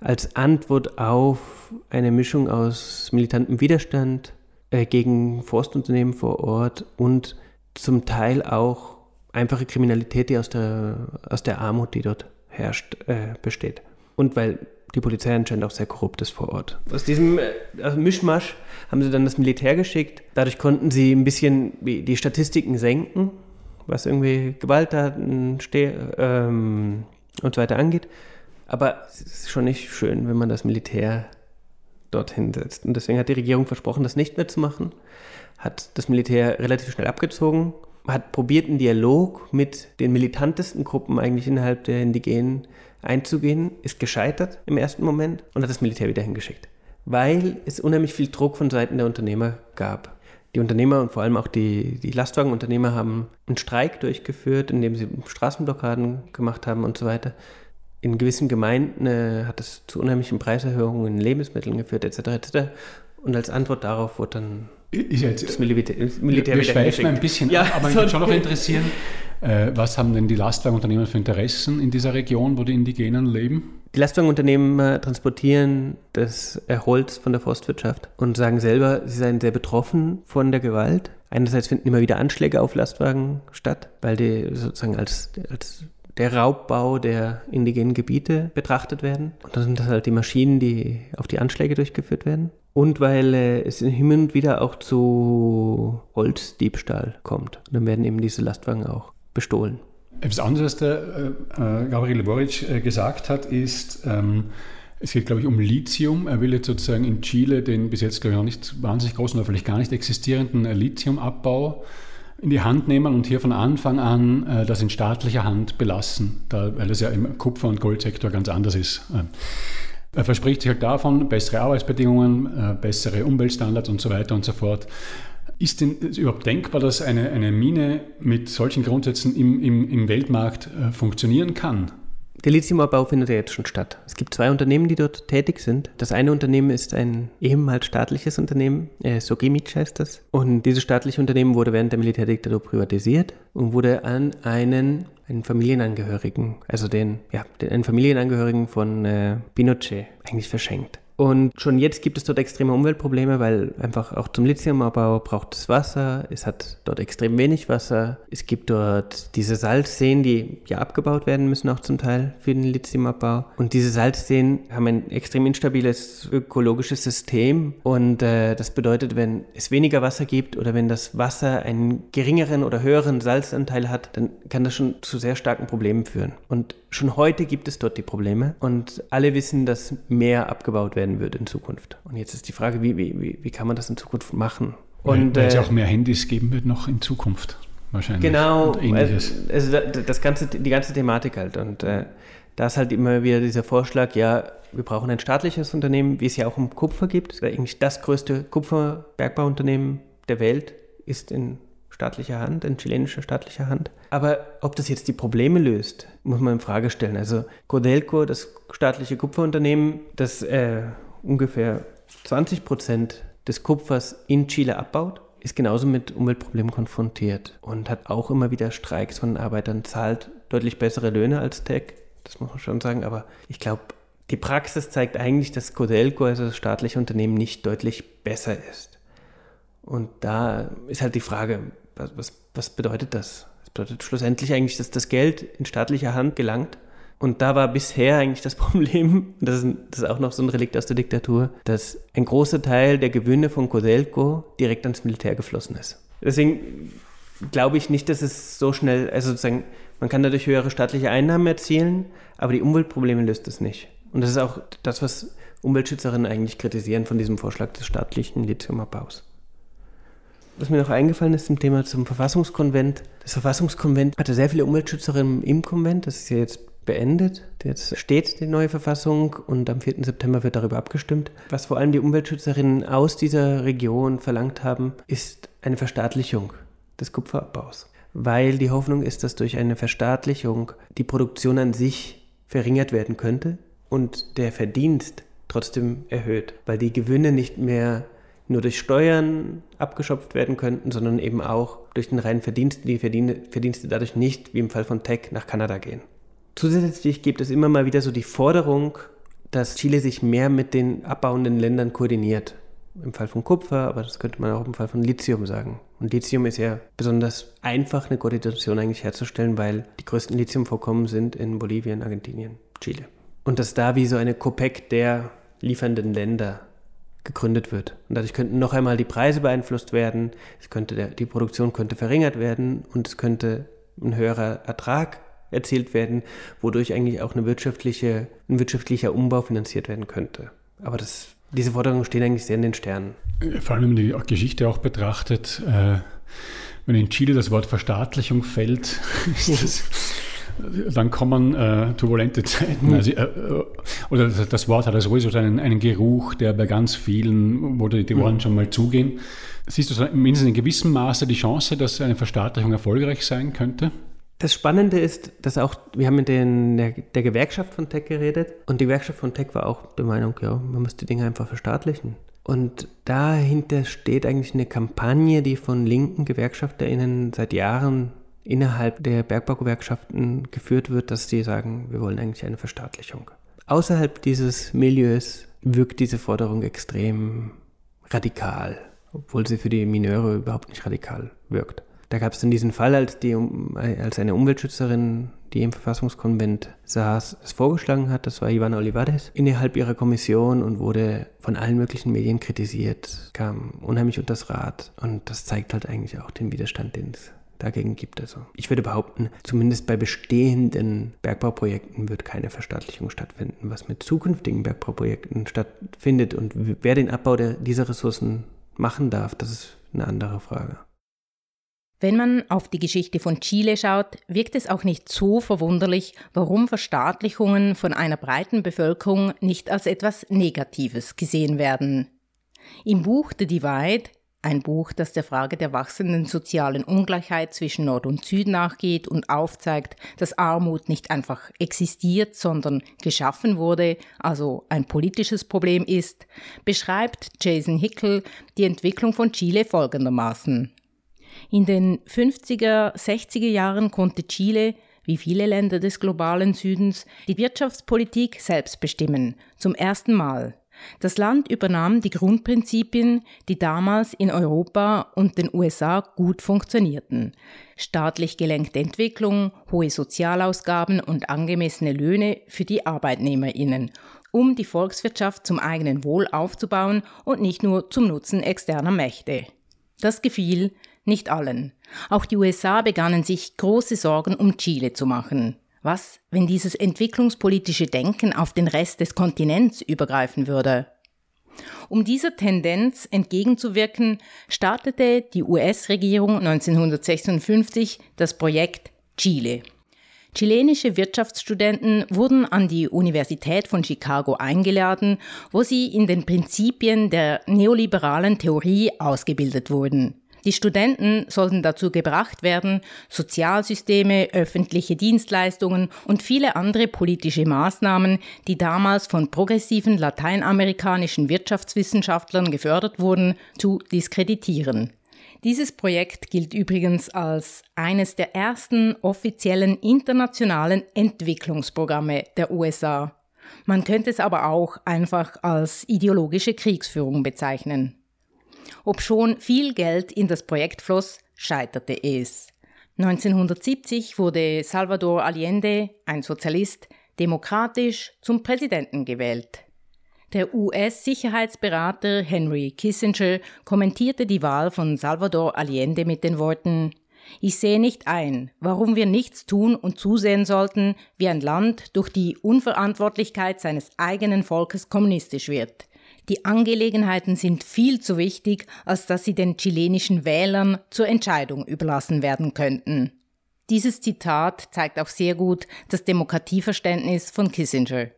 als Antwort auf eine Mischung aus militantem Widerstand äh, gegen Forstunternehmen vor Ort und zum Teil auch einfache Kriminalität, die aus der, aus der Armut, die dort herrscht, äh, besteht. Und weil die Polizei anscheinend auch sehr korrupt ist vor Ort. Aus diesem äh, Mischmasch haben sie dann das Militär geschickt. Dadurch konnten sie ein bisschen die Statistiken senken, was irgendwie Gewalttaten ähm, und so weiter angeht. Aber es ist schon nicht schön, wenn man das Militär dorthin setzt. Und deswegen hat die Regierung versprochen, das nicht mehr zu machen hat das Militär relativ schnell abgezogen, hat probiert, einen Dialog mit den militantesten Gruppen eigentlich innerhalb der Indigenen einzugehen, ist gescheitert im ersten Moment und hat das Militär wieder hingeschickt, weil es unheimlich viel Druck von Seiten der Unternehmer gab. Die Unternehmer und vor allem auch die, die Lastwagenunternehmer haben einen Streik durchgeführt, indem sie Straßenblockaden gemacht haben und so weiter. In gewissen Gemeinden äh, hat das zu unheimlichen Preiserhöhungen in Lebensmitteln geführt, etc. etc. Und als Antwort darauf wurde dann jetzt, das Militär, das Militär wir schweifen ein bisschen ja, ab, aber mich würde schon noch interessieren, äh, was haben denn die Lastwagenunternehmen für Interessen in dieser Region, wo die Indigenen leben? Die Lastwagenunternehmen äh, transportieren das Holz von der Forstwirtschaft und sagen selber, sie seien sehr betroffen von der Gewalt. Einerseits finden immer wieder Anschläge auf Lastwagen statt, weil die sozusagen als, als der Raubbau der indigenen Gebiete betrachtet werden. Und dann sind das halt die Maschinen, die auf die Anschläge durchgeführt werden und weil äh, es hin und wieder auch zu Holzdiebstahl kommt. Und dann werden eben diese Lastwagen auch bestohlen. Etwas anderes, was der äh, äh, Gabriel Boric äh, gesagt hat, ist, ähm, es geht, glaube ich, um Lithium. Er will jetzt sozusagen in Chile den bis jetzt, glaube ich, noch nicht wahnsinnig großen oder vielleicht gar nicht existierenden äh, Lithiumabbau in die Hand nehmen und hier von Anfang an äh, das in staatlicher Hand belassen, da, weil das ja im Kupfer- und Goldsektor ganz anders ist. Er verspricht sich halt davon bessere Arbeitsbedingungen, äh, bessere Umweltstandards und so weiter und so fort. Ist denn überhaupt denkbar, dass eine, eine Mine mit solchen Grundsätzen im, im, im Weltmarkt äh, funktionieren kann? Der Lithiumabbau findet ja jetzt schon statt. Es gibt zwei Unternehmen, die dort tätig sind. Das eine Unternehmen ist ein ehemals staatliches Unternehmen, äh, Sogemic heißt das. Und dieses staatliche Unternehmen wurde während der Militärdiktatur privatisiert und wurde an einen, einen Familienangehörigen, also den, ja, den, einen Familienangehörigen von äh, Pinochet eigentlich verschenkt. Und schon jetzt gibt es dort extreme Umweltprobleme, weil einfach auch zum Lithiumabbau braucht es Wasser. Es hat dort extrem wenig Wasser. Es gibt dort diese Salzseen, die ja abgebaut werden müssen, auch zum Teil für den Lithiumabbau. Und diese Salzseen haben ein extrem instabiles ökologisches System. Und äh, das bedeutet, wenn es weniger Wasser gibt oder wenn das Wasser einen geringeren oder höheren Salzanteil hat, dann kann das schon zu sehr starken Problemen führen. Und schon heute gibt es dort die Probleme. Und alle wissen, dass mehr abgebaut werden wird in Zukunft. Und jetzt ist die Frage, wie, wie, wie kann man das in Zukunft machen? Und, weil, es äh, auch mehr Handys geben wird noch in Zukunft wahrscheinlich. Genau, also, also das ganze, die ganze Thematik halt. Und äh, da ist halt immer wieder dieser Vorschlag, ja, wir brauchen ein staatliches Unternehmen, wie es ja auch um Kupfer gibt. Eigentlich das größte Kupferbergbauunternehmen der Welt ist in staatlicher Hand, in chilenischer staatlicher Hand. Aber ob das jetzt die Probleme löst, muss man in Frage stellen. Also Codelco, das staatliche Kupferunternehmen, das äh, ungefähr 20 Prozent des Kupfers in Chile abbaut, ist genauso mit Umweltproblemen konfrontiert und hat auch immer wieder Streiks von Arbeitern, zahlt deutlich bessere Löhne als Tech, das muss man schon sagen, aber ich glaube, die Praxis zeigt eigentlich, dass Codelco, also das staatliche Unternehmen, nicht deutlich besser ist. Und da ist halt die Frage, was, was, bedeutet das? bedeutet schlussendlich eigentlich, dass das Geld in staatlicher Hand gelangt. Und da war bisher eigentlich das Problem, das ist, das ist auch noch so ein Relikt aus der Diktatur, dass ein großer Teil der Gewinne von Codelco direkt ans Militär geflossen ist. Deswegen glaube ich nicht, dass es so schnell, also sozusagen, man kann dadurch höhere staatliche Einnahmen erzielen, aber die Umweltprobleme löst es nicht. Und das ist auch das, was Umweltschützerinnen eigentlich kritisieren von diesem Vorschlag des staatlichen Lithiumabbaus. Was mir noch eingefallen ist zum Thema zum Verfassungskonvent. Das Verfassungskonvent hatte sehr viele Umweltschützerinnen im Konvent. Das ist ja jetzt beendet. Jetzt steht die neue Verfassung und am 4. September wird darüber abgestimmt. Was vor allem die Umweltschützerinnen aus dieser Region verlangt haben, ist eine Verstaatlichung des Kupferabbaus. Weil die Hoffnung ist, dass durch eine Verstaatlichung die Produktion an sich verringert werden könnte und der Verdienst trotzdem erhöht, weil die Gewinne nicht mehr nur durch Steuern abgeschöpft werden könnten, sondern eben auch durch den reinen Verdienst, die Verdienste dadurch nicht, wie im Fall von Tech, nach Kanada gehen. Zusätzlich gibt es immer mal wieder so die Forderung, dass Chile sich mehr mit den abbauenden Ländern koordiniert. Im Fall von Kupfer, aber das könnte man auch im Fall von Lithium sagen. Und Lithium ist ja besonders einfach, eine Koordination eigentlich herzustellen, weil die größten Lithiumvorkommen sind in Bolivien, Argentinien, Chile. Und dass da wie so eine COPEC der liefernden Länder gegründet wird. Und dadurch könnten noch einmal die Preise beeinflusst werden, es könnte der, die Produktion könnte verringert werden und es könnte ein höherer Ertrag erzielt werden, wodurch eigentlich auch eine wirtschaftliche, ein wirtschaftlicher Umbau finanziert werden könnte. Aber das, diese Forderungen stehen eigentlich sehr in den Sternen. Vor allem, wenn man die Geschichte auch betrachtet, äh, wenn in Chile das Wort Verstaatlichung fällt, das, dann kommen äh, turbulente Zeiten. Also, äh, oder das Wort hat ja sowieso einen, einen Geruch, der bei ganz vielen, wo die, die Ohren schon mal zugehen. Siehst du mindestens in gewissem Maße die Chance, dass eine Verstaatlichung erfolgreich sein könnte? Das Spannende ist, dass auch, wir haben mit den, der, der, Gewerkschaft von Tech geredet und die Gewerkschaft von Tech war auch der Meinung, ja, man muss die Dinge einfach verstaatlichen. Und dahinter steht eigentlich eine Kampagne, die von linken GewerkschafterInnen seit Jahren innerhalb der Bergbaugewerkschaften geführt wird, dass sie sagen, wir wollen eigentlich eine Verstaatlichung. Außerhalb dieses Milieus wirkt diese Forderung extrem radikal, obwohl sie für die Mineure überhaupt nicht radikal wirkt. Da gab es dann diesen Fall, als, die, als eine Umweltschützerin, die im Verfassungskonvent saß, es vorgeschlagen hat, das war Ivana Olivares, innerhalb ihrer Kommission und wurde von allen möglichen Medien kritisiert, kam unheimlich unter das Rad. Und das zeigt halt eigentlich auch den Widerstand, den es dagegen gibt. Also ich würde behaupten, zumindest bei bestehenden Bergbauprojekten wird keine Verstaatlichung stattfinden. Was mit zukünftigen Bergbauprojekten stattfindet und wer den Abbau der, dieser Ressourcen machen darf, das ist eine andere Frage. Wenn man auf die Geschichte von Chile schaut, wirkt es auch nicht so verwunderlich, warum Verstaatlichungen von einer breiten Bevölkerung nicht als etwas Negatives gesehen werden. Im Buch The Divide, ein Buch, das der Frage der wachsenden sozialen Ungleichheit zwischen Nord und Süd nachgeht und aufzeigt, dass Armut nicht einfach existiert, sondern geschaffen wurde, also ein politisches Problem ist, beschreibt Jason Hickel die Entwicklung von Chile folgendermaßen. In den 50er, 60er Jahren konnte Chile, wie viele Länder des globalen Südens, die Wirtschaftspolitik selbst bestimmen, zum ersten Mal. Das Land übernahm die Grundprinzipien, die damals in Europa und den USA gut funktionierten. Staatlich gelenkte Entwicklung, hohe Sozialausgaben und angemessene Löhne für die Arbeitnehmerinnen, um die Volkswirtschaft zum eigenen Wohl aufzubauen und nicht nur zum Nutzen externer Mächte. Das gefiel nicht allen. Auch die USA begannen sich große Sorgen um Chile zu machen. Was, wenn dieses entwicklungspolitische Denken auf den Rest des Kontinents übergreifen würde? Um dieser Tendenz entgegenzuwirken, startete die US-Regierung 1956 das Projekt Chile. Chilenische Wirtschaftsstudenten wurden an die Universität von Chicago eingeladen, wo sie in den Prinzipien der neoliberalen Theorie ausgebildet wurden. Die Studenten sollten dazu gebracht werden, Sozialsysteme, öffentliche Dienstleistungen und viele andere politische Maßnahmen, die damals von progressiven lateinamerikanischen Wirtschaftswissenschaftlern gefördert wurden, zu diskreditieren. Dieses Projekt gilt übrigens als eines der ersten offiziellen internationalen Entwicklungsprogramme der USA. Man könnte es aber auch einfach als ideologische Kriegsführung bezeichnen. Obschon viel Geld in das Projekt floss, scheiterte es. 1970 wurde Salvador Allende, ein Sozialist, demokratisch zum Präsidenten gewählt. Der US-Sicherheitsberater Henry Kissinger kommentierte die Wahl von Salvador Allende mit den Worten Ich sehe nicht ein, warum wir nichts tun und zusehen sollten, wie ein Land durch die Unverantwortlichkeit seines eigenen Volkes kommunistisch wird. Die Angelegenheiten sind viel zu wichtig, als dass sie den chilenischen Wählern zur Entscheidung überlassen werden könnten. Dieses Zitat zeigt auch sehr gut das Demokratieverständnis von Kissinger.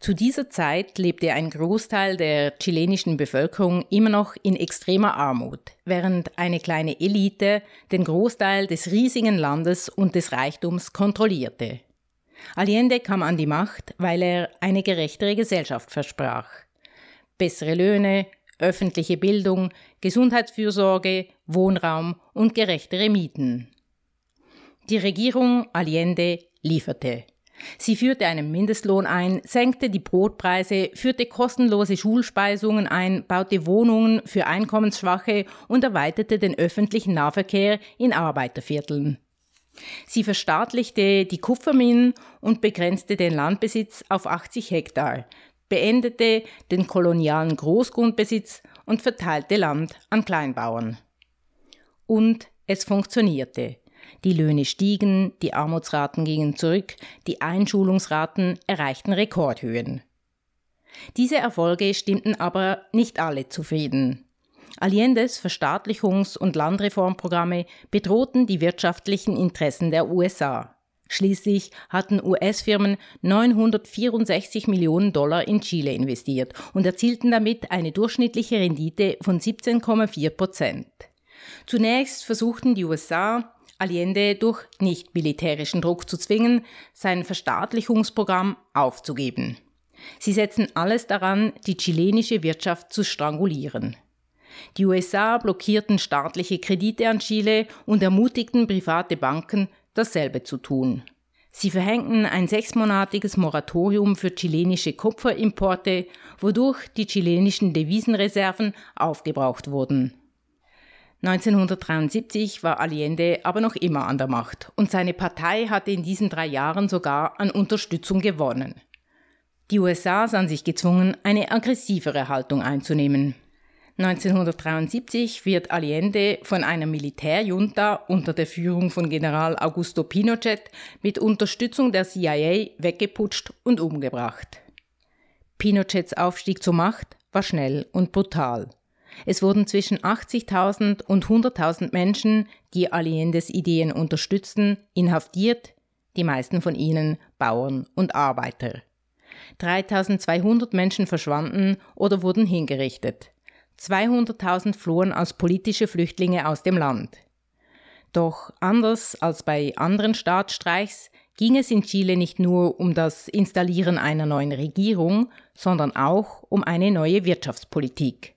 Zu dieser Zeit lebte ein Großteil der chilenischen Bevölkerung immer noch in extremer Armut, während eine kleine Elite den Großteil des riesigen Landes und des Reichtums kontrollierte. Allende kam an die Macht, weil er eine gerechtere Gesellschaft versprach. Bessere Löhne, öffentliche Bildung, Gesundheitsfürsorge, Wohnraum und gerechtere Mieten. Die Regierung Allende lieferte. Sie führte einen Mindestlohn ein, senkte die Brotpreise, führte kostenlose Schulspeisungen ein, baute Wohnungen für Einkommensschwache und erweiterte den öffentlichen Nahverkehr in Arbeitervierteln. Sie verstaatlichte die Kupferminen und begrenzte den Landbesitz auf 80 Hektar, beendete den kolonialen Großgrundbesitz und verteilte Land an Kleinbauern. Und es funktionierte. Die Löhne stiegen, die Armutsraten gingen zurück, die Einschulungsraten erreichten Rekordhöhen. Diese Erfolge stimmten aber nicht alle zufrieden. Allendes Verstaatlichungs- und Landreformprogramme bedrohten die wirtschaftlichen Interessen der USA. Schließlich hatten US-Firmen 964 Millionen Dollar in Chile investiert und erzielten damit eine durchschnittliche Rendite von 17,4 Prozent. Zunächst versuchten die USA, Allende durch nicht militärischen Druck zu zwingen, sein Verstaatlichungsprogramm aufzugeben. Sie setzen alles daran, die chilenische Wirtschaft zu strangulieren. Die USA blockierten staatliche Kredite an Chile und ermutigten private Banken, dasselbe zu tun. Sie verhängten ein sechsmonatiges Moratorium für chilenische Kupferimporte, wodurch die chilenischen Devisenreserven aufgebraucht wurden. 1973 war Allende aber noch immer an der Macht und seine Partei hatte in diesen drei Jahren sogar an Unterstützung gewonnen. Die USA sahen sich gezwungen, eine aggressivere Haltung einzunehmen. 1973 wird Allende von einer Militärjunta unter der Führung von General Augusto Pinochet mit Unterstützung der CIA weggeputscht und umgebracht. Pinochets Aufstieg zur Macht war schnell und brutal. Es wurden zwischen 80.000 und 100.000 Menschen, die Allendes Ideen unterstützten, inhaftiert, die meisten von ihnen Bauern und Arbeiter. 3200 Menschen verschwanden oder wurden hingerichtet. 200.000 flohen als politische Flüchtlinge aus dem Land. Doch anders als bei anderen Staatsstreichs ging es in Chile nicht nur um das Installieren einer neuen Regierung, sondern auch um eine neue Wirtschaftspolitik.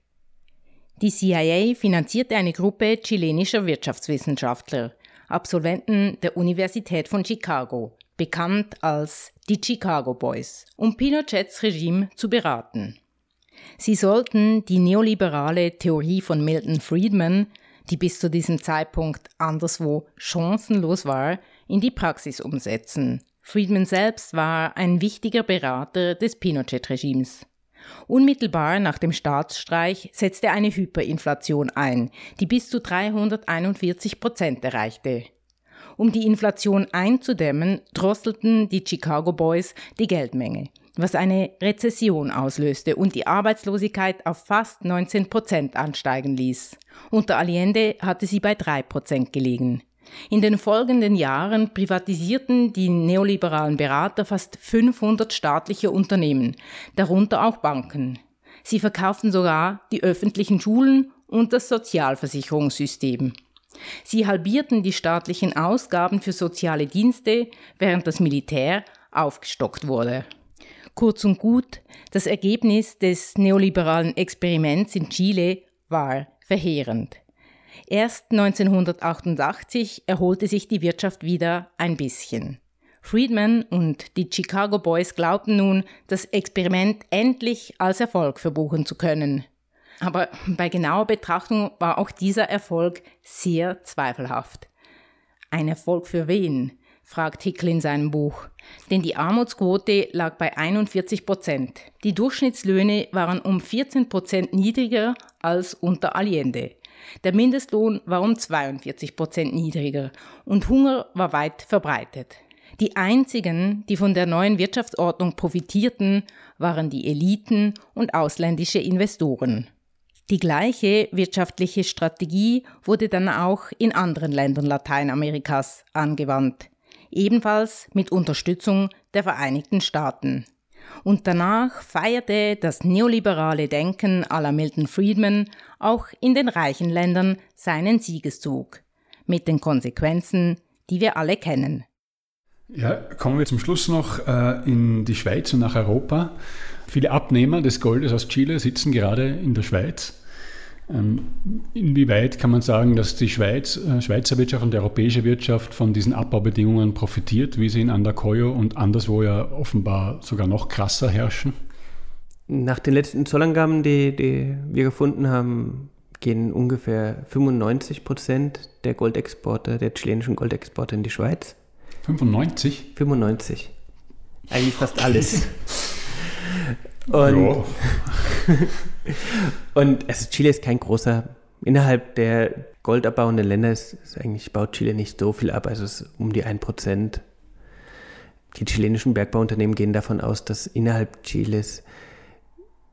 Die CIA finanzierte eine Gruppe chilenischer Wirtschaftswissenschaftler, Absolventen der Universität von Chicago, bekannt als die Chicago Boys, um Pinochets Regime zu beraten. Sie sollten die neoliberale Theorie von Milton Friedman, die bis zu diesem Zeitpunkt anderswo chancenlos war, in die Praxis umsetzen. Friedman selbst war ein wichtiger Berater des Pinochet-Regimes. Unmittelbar nach dem Staatsstreich setzte eine Hyperinflation ein, die bis zu 341 Prozent erreichte. Um die Inflation einzudämmen, drosselten die Chicago Boys die Geldmenge, was eine Rezession auslöste und die Arbeitslosigkeit auf fast 19 Prozent ansteigen ließ. Unter Allende hatte sie bei 3 Prozent gelegen. In den folgenden Jahren privatisierten die neoliberalen Berater fast 500 staatliche Unternehmen, darunter auch Banken. Sie verkauften sogar die öffentlichen Schulen und das Sozialversicherungssystem. Sie halbierten die staatlichen Ausgaben für soziale Dienste, während das Militär aufgestockt wurde. Kurz und gut, das Ergebnis des neoliberalen Experiments in Chile war verheerend. Erst 1988 erholte sich die Wirtschaft wieder ein bisschen. Friedman und die Chicago Boys glaubten nun, das Experiment endlich als Erfolg verbuchen zu können. Aber bei genauer Betrachtung war auch dieser Erfolg sehr zweifelhaft. Ein Erfolg für wen? Fragt Hickel in seinem Buch. Denn die Armutsquote lag bei 41 Prozent. Die Durchschnittslöhne waren um 14 Prozent niedriger als unter Allende. Der Mindestlohn war um 42 Prozent niedriger und Hunger war weit verbreitet. Die einzigen, die von der neuen Wirtschaftsordnung profitierten, waren die Eliten und ausländische Investoren. Die gleiche wirtschaftliche Strategie wurde dann auch in anderen Ländern Lateinamerikas angewandt, ebenfalls mit Unterstützung der Vereinigten Staaten. Und danach feierte das neoliberale Denken la Milton Friedman auch in den reichen Ländern seinen Siegeszug, mit den Konsequenzen, die wir alle kennen. Ja, kommen wir zum Schluss noch äh, in die Schweiz und nach Europa. Viele Abnehmer des Goldes aus Chile sitzen gerade in der Schweiz. Ähm, inwieweit kann man sagen, dass die Schweiz, äh, Schweizer Wirtschaft und die europäische Wirtschaft von diesen Abbaubedingungen profitiert, wie sie in Andacoyo und anderswo ja offenbar sogar noch krasser herrschen? Nach den letzten Zollangaben, die, die wir gefunden haben, gehen ungefähr 95 Prozent der Goldexporte, der chilenischen Goldexporte in die Schweiz. 95? 95. Eigentlich fast alles. Und, und also Chile ist kein großer, innerhalb der goldabbauenden Länder ist, ist, eigentlich, baut Chile nicht so viel ab, also es ist um die 1%. Die chilenischen Bergbauunternehmen gehen davon aus, dass innerhalb Chiles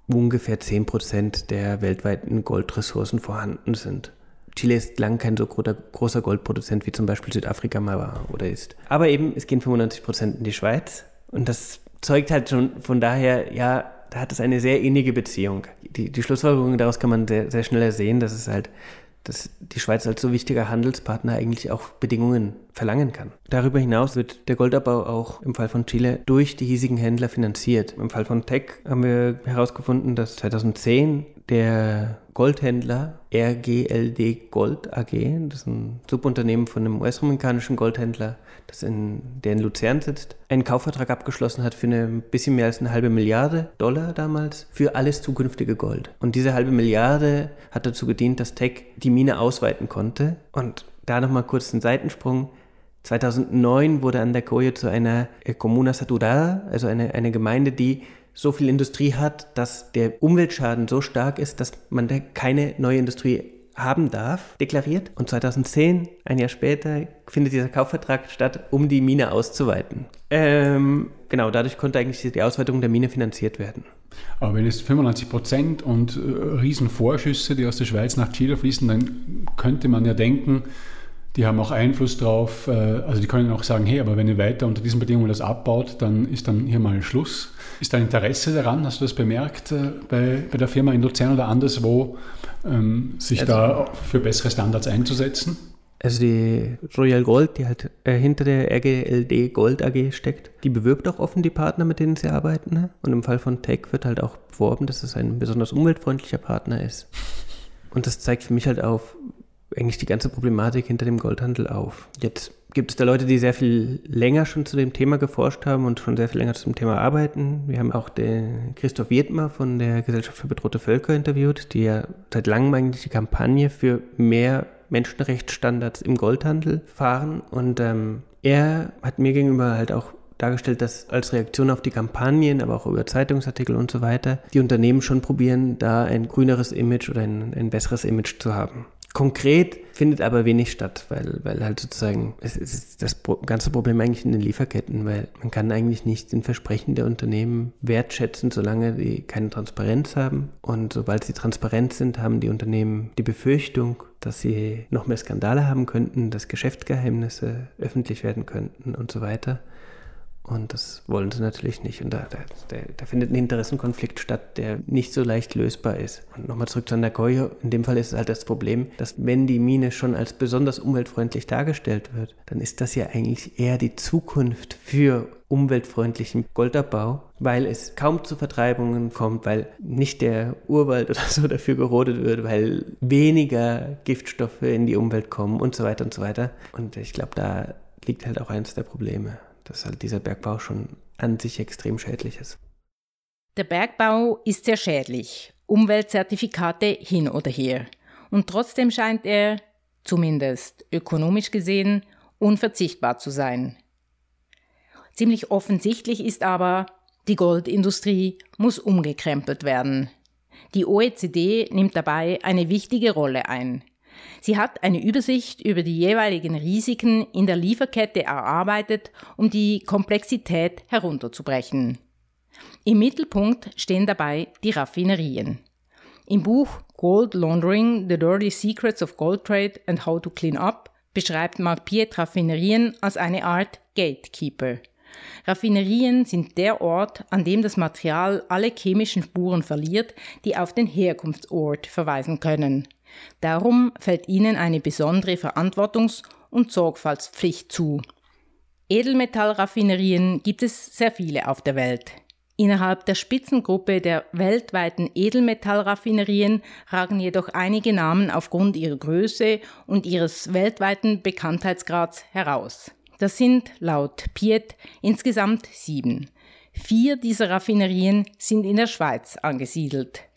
ungefähr 10% der weltweiten Goldressourcen vorhanden sind. Chile ist lang kein so großer Goldproduzent wie zum Beispiel Südafrika mal war oder ist. Aber eben, es gehen 95 Prozent in die Schweiz und das zeugt halt schon von daher, ja, da hat es eine sehr innige Beziehung. Die, die Schlussfolgerung daraus kann man sehr, sehr schnell sehen, dass es halt dass die Schweiz als so wichtiger Handelspartner eigentlich auch Bedingungen verlangen kann. Darüber hinaus wird der Goldabbau auch im Fall von Chile durch die hiesigen Händler finanziert. Im Fall von Tech haben wir herausgefunden, dass 2010 der Goldhändler RGLD Gold AG, das ist ein Subunternehmen von einem US-amerikanischen Goldhändler, das in, der in Luzern sitzt, einen Kaufvertrag abgeschlossen hat für eine bisschen mehr als eine halbe Milliarde Dollar damals für alles zukünftige Gold. Und diese halbe Milliarde hat dazu gedient, dass Tech die Mine ausweiten konnte. Und da nochmal kurz den Seitensprung. 2009 wurde Andacoyo zu einer Comuna Saturada, also eine, eine Gemeinde, die so viel Industrie hat, dass der Umweltschaden so stark ist, dass man da keine neue Industrie haben darf, deklariert. Und 2010, ein Jahr später, findet dieser Kaufvertrag statt, um die Mine auszuweiten. Ähm, genau, dadurch konnte eigentlich die Ausweitung der Mine finanziert werden. Aber wenn es 95 Prozent und äh, Riesenvorschüsse, die aus der Schweiz nach Chile fließen, dann könnte man ja denken, die haben auch Einfluss drauf. Äh, also die können auch sagen, hey, aber wenn ihr weiter unter diesen Bedingungen das abbaut, dann ist dann hier mal Schluss. Ist da Interesse daran? Hast du das bemerkt äh, bei, bei der Firma in Luzern oder anderswo, ähm, sich also, da für bessere Standards einzusetzen? Also die Royal Gold, die halt äh, hinter der RGLD Gold AG steckt, die bewirbt auch offen die Partner, mit denen sie arbeiten. Ne? Und im Fall von Tech wird halt auch beworben, dass es ein besonders umweltfreundlicher Partner ist. Und das zeigt für mich halt auf, eigentlich die ganze Problematik hinter dem Goldhandel auf. Jetzt gibt es da Leute, die sehr viel länger schon zu dem Thema geforscht haben und schon sehr viel länger zu dem Thema arbeiten. Wir haben auch den Christoph Wiedmer von der Gesellschaft für bedrohte Völker interviewt, die ja seit langem eigentlich die Kampagne für mehr Menschenrechtsstandards im Goldhandel fahren. Und ähm, er hat mir gegenüber halt auch dargestellt, dass als Reaktion auf die Kampagnen, aber auch über Zeitungsartikel und so weiter, die Unternehmen schon probieren, da ein grüneres Image oder ein, ein besseres Image zu haben. Konkret findet aber wenig statt, weil, weil halt sozusagen, es ist das ganze Problem eigentlich in den Lieferketten, weil man kann eigentlich nicht den Versprechen der Unternehmen wertschätzen, solange die keine Transparenz haben. Und sobald sie transparent sind, haben die Unternehmen die Befürchtung, dass sie noch mehr Skandale haben könnten, dass Geschäftsgeheimnisse öffentlich werden könnten und so weiter. Und das wollen sie natürlich nicht. Und da, da, da, findet ein Interessenkonflikt statt, der nicht so leicht lösbar ist. Und nochmal zurück zu Nagoya. In dem Fall ist es halt das Problem, dass wenn die Mine schon als besonders umweltfreundlich dargestellt wird, dann ist das ja eigentlich eher die Zukunft für umweltfreundlichen Goldabbau, weil es kaum zu Vertreibungen kommt, weil nicht der Urwald oder so dafür gerodet wird, weil weniger Giftstoffe in die Umwelt kommen und so weiter und so weiter. Und ich glaube, da liegt halt auch eines der Probleme dass halt dieser Bergbau schon an sich extrem schädlich ist. Der Bergbau ist sehr schädlich, Umweltzertifikate hin oder her. Und trotzdem scheint er, zumindest ökonomisch gesehen, unverzichtbar zu sein. Ziemlich offensichtlich ist aber, die Goldindustrie muss umgekrempelt werden. Die OECD nimmt dabei eine wichtige Rolle ein. Sie hat eine Übersicht über die jeweiligen Risiken in der Lieferkette erarbeitet, um die Komplexität herunterzubrechen. Im Mittelpunkt stehen dabei die Raffinerien. Im Buch Gold Laundering, The Dirty Secrets of Gold Trade and How to Clean Up beschreibt Mark Piet Raffinerien als eine Art Gatekeeper. Raffinerien sind der Ort, an dem das Material alle chemischen Spuren verliert, die auf den Herkunftsort verweisen können. Darum fällt ihnen eine besondere Verantwortungs- und Sorgfaltspflicht zu. Edelmetallraffinerien gibt es sehr viele auf der Welt. Innerhalb der Spitzengruppe der weltweiten Edelmetallraffinerien ragen jedoch einige Namen aufgrund ihrer Größe und ihres weltweiten Bekanntheitsgrads heraus. Das sind laut Piet insgesamt sieben. Vier dieser Raffinerien sind in der Schweiz angesiedelt.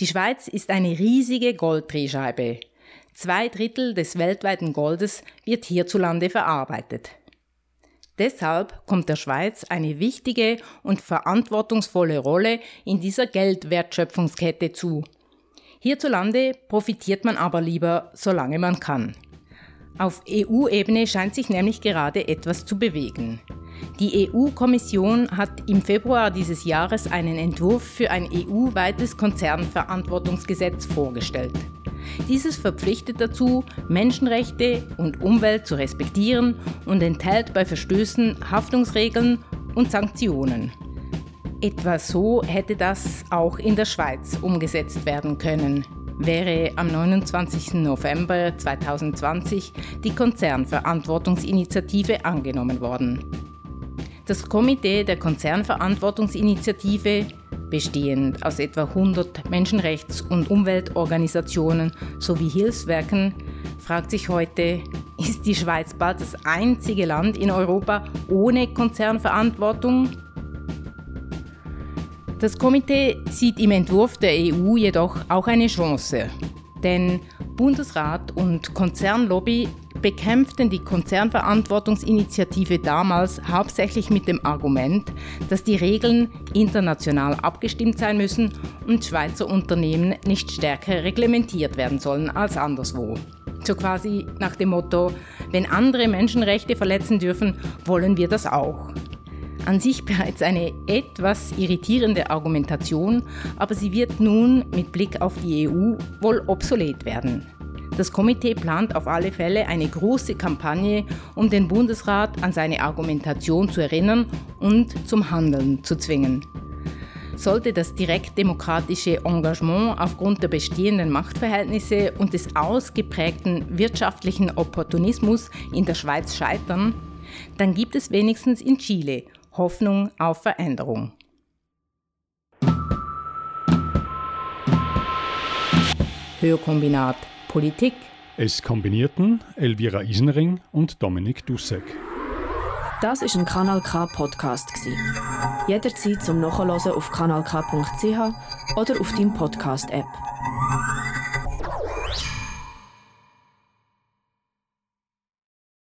Die Schweiz ist eine riesige Golddrehscheibe. Zwei Drittel des weltweiten Goldes wird hierzulande verarbeitet. Deshalb kommt der Schweiz eine wichtige und verantwortungsvolle Rolle in dieser Geldwertschöpfungskette zu. Hierzulande profitiert man aber lieber, solange man kann. Auf EU-Ebene scheint sich nämlich gerade etwas zu bewegen. Die EU-Kommission hat im Februar dieses Jahres einen Entwurf für ein EU-weites Konzernverantwortungsgesetz vorgestellt. Dieses verpflichtet dazu, Menschenrechte und Umwelt zu respektieren und enthält bei Verstößen Haftungsregeln und Sanktionen. Etwa so hätte das auch in der Schweiz umgesetzt werden können wäre am 29. November 2020 die Konzernverantwortungsinitiative angenommen worden. Das Komitee der Konzernverantwortungsinitiative, bestehend aus etwa 100 Menschenrechts- und Umweltorganisationen sowie Hilfswerken, fragt sich heute, ist die Schweiz bald das einzige Land in Europa ohne Konzernverantwortung? Das Komitee sieht im Entwurf der EU jedoch auch eine Chance. Denn Bundesrat und Konzernlobby bekämpften die Konzernverantwortungsinitiative damals hauptsächlich mit dem Argument, dass die Regeln international abgestimmt sein müssen und Schweizer Unternehmen nicht stärker reglementiert werden sollen als anderswo. So quasi nach dem Motto, wenn andere Menschenrechte verletzen dürfen, wollen wir das auch. An sich bereits eine etwas irritierende Argumentation, aber sie wird nun mit Blick auf die EU wohl obsolet werden. Das Komitee plant auf alle Fälle eine große Kampagne, um den Bundesrat an seine Argumentation zu erinnern und zum Handeln zu zwingen. Sollte das direktdemokratische Engagement aufgrund der bestehenden Machtverhältnisse und des ausgeprägten wirtschaftlichen Opportunismus in der Schweiz scheitern, dann gibt es wenigstens in Chile Hoffnung auf Veränderung. Hörkombinat Politik. Es kombinierten Elvira Isenring und Dominik Dussek. Das ist ein Kanal K Podcast Jederzeit zum Nachhören auf kanalk.ch oder auf deinem Podcast App.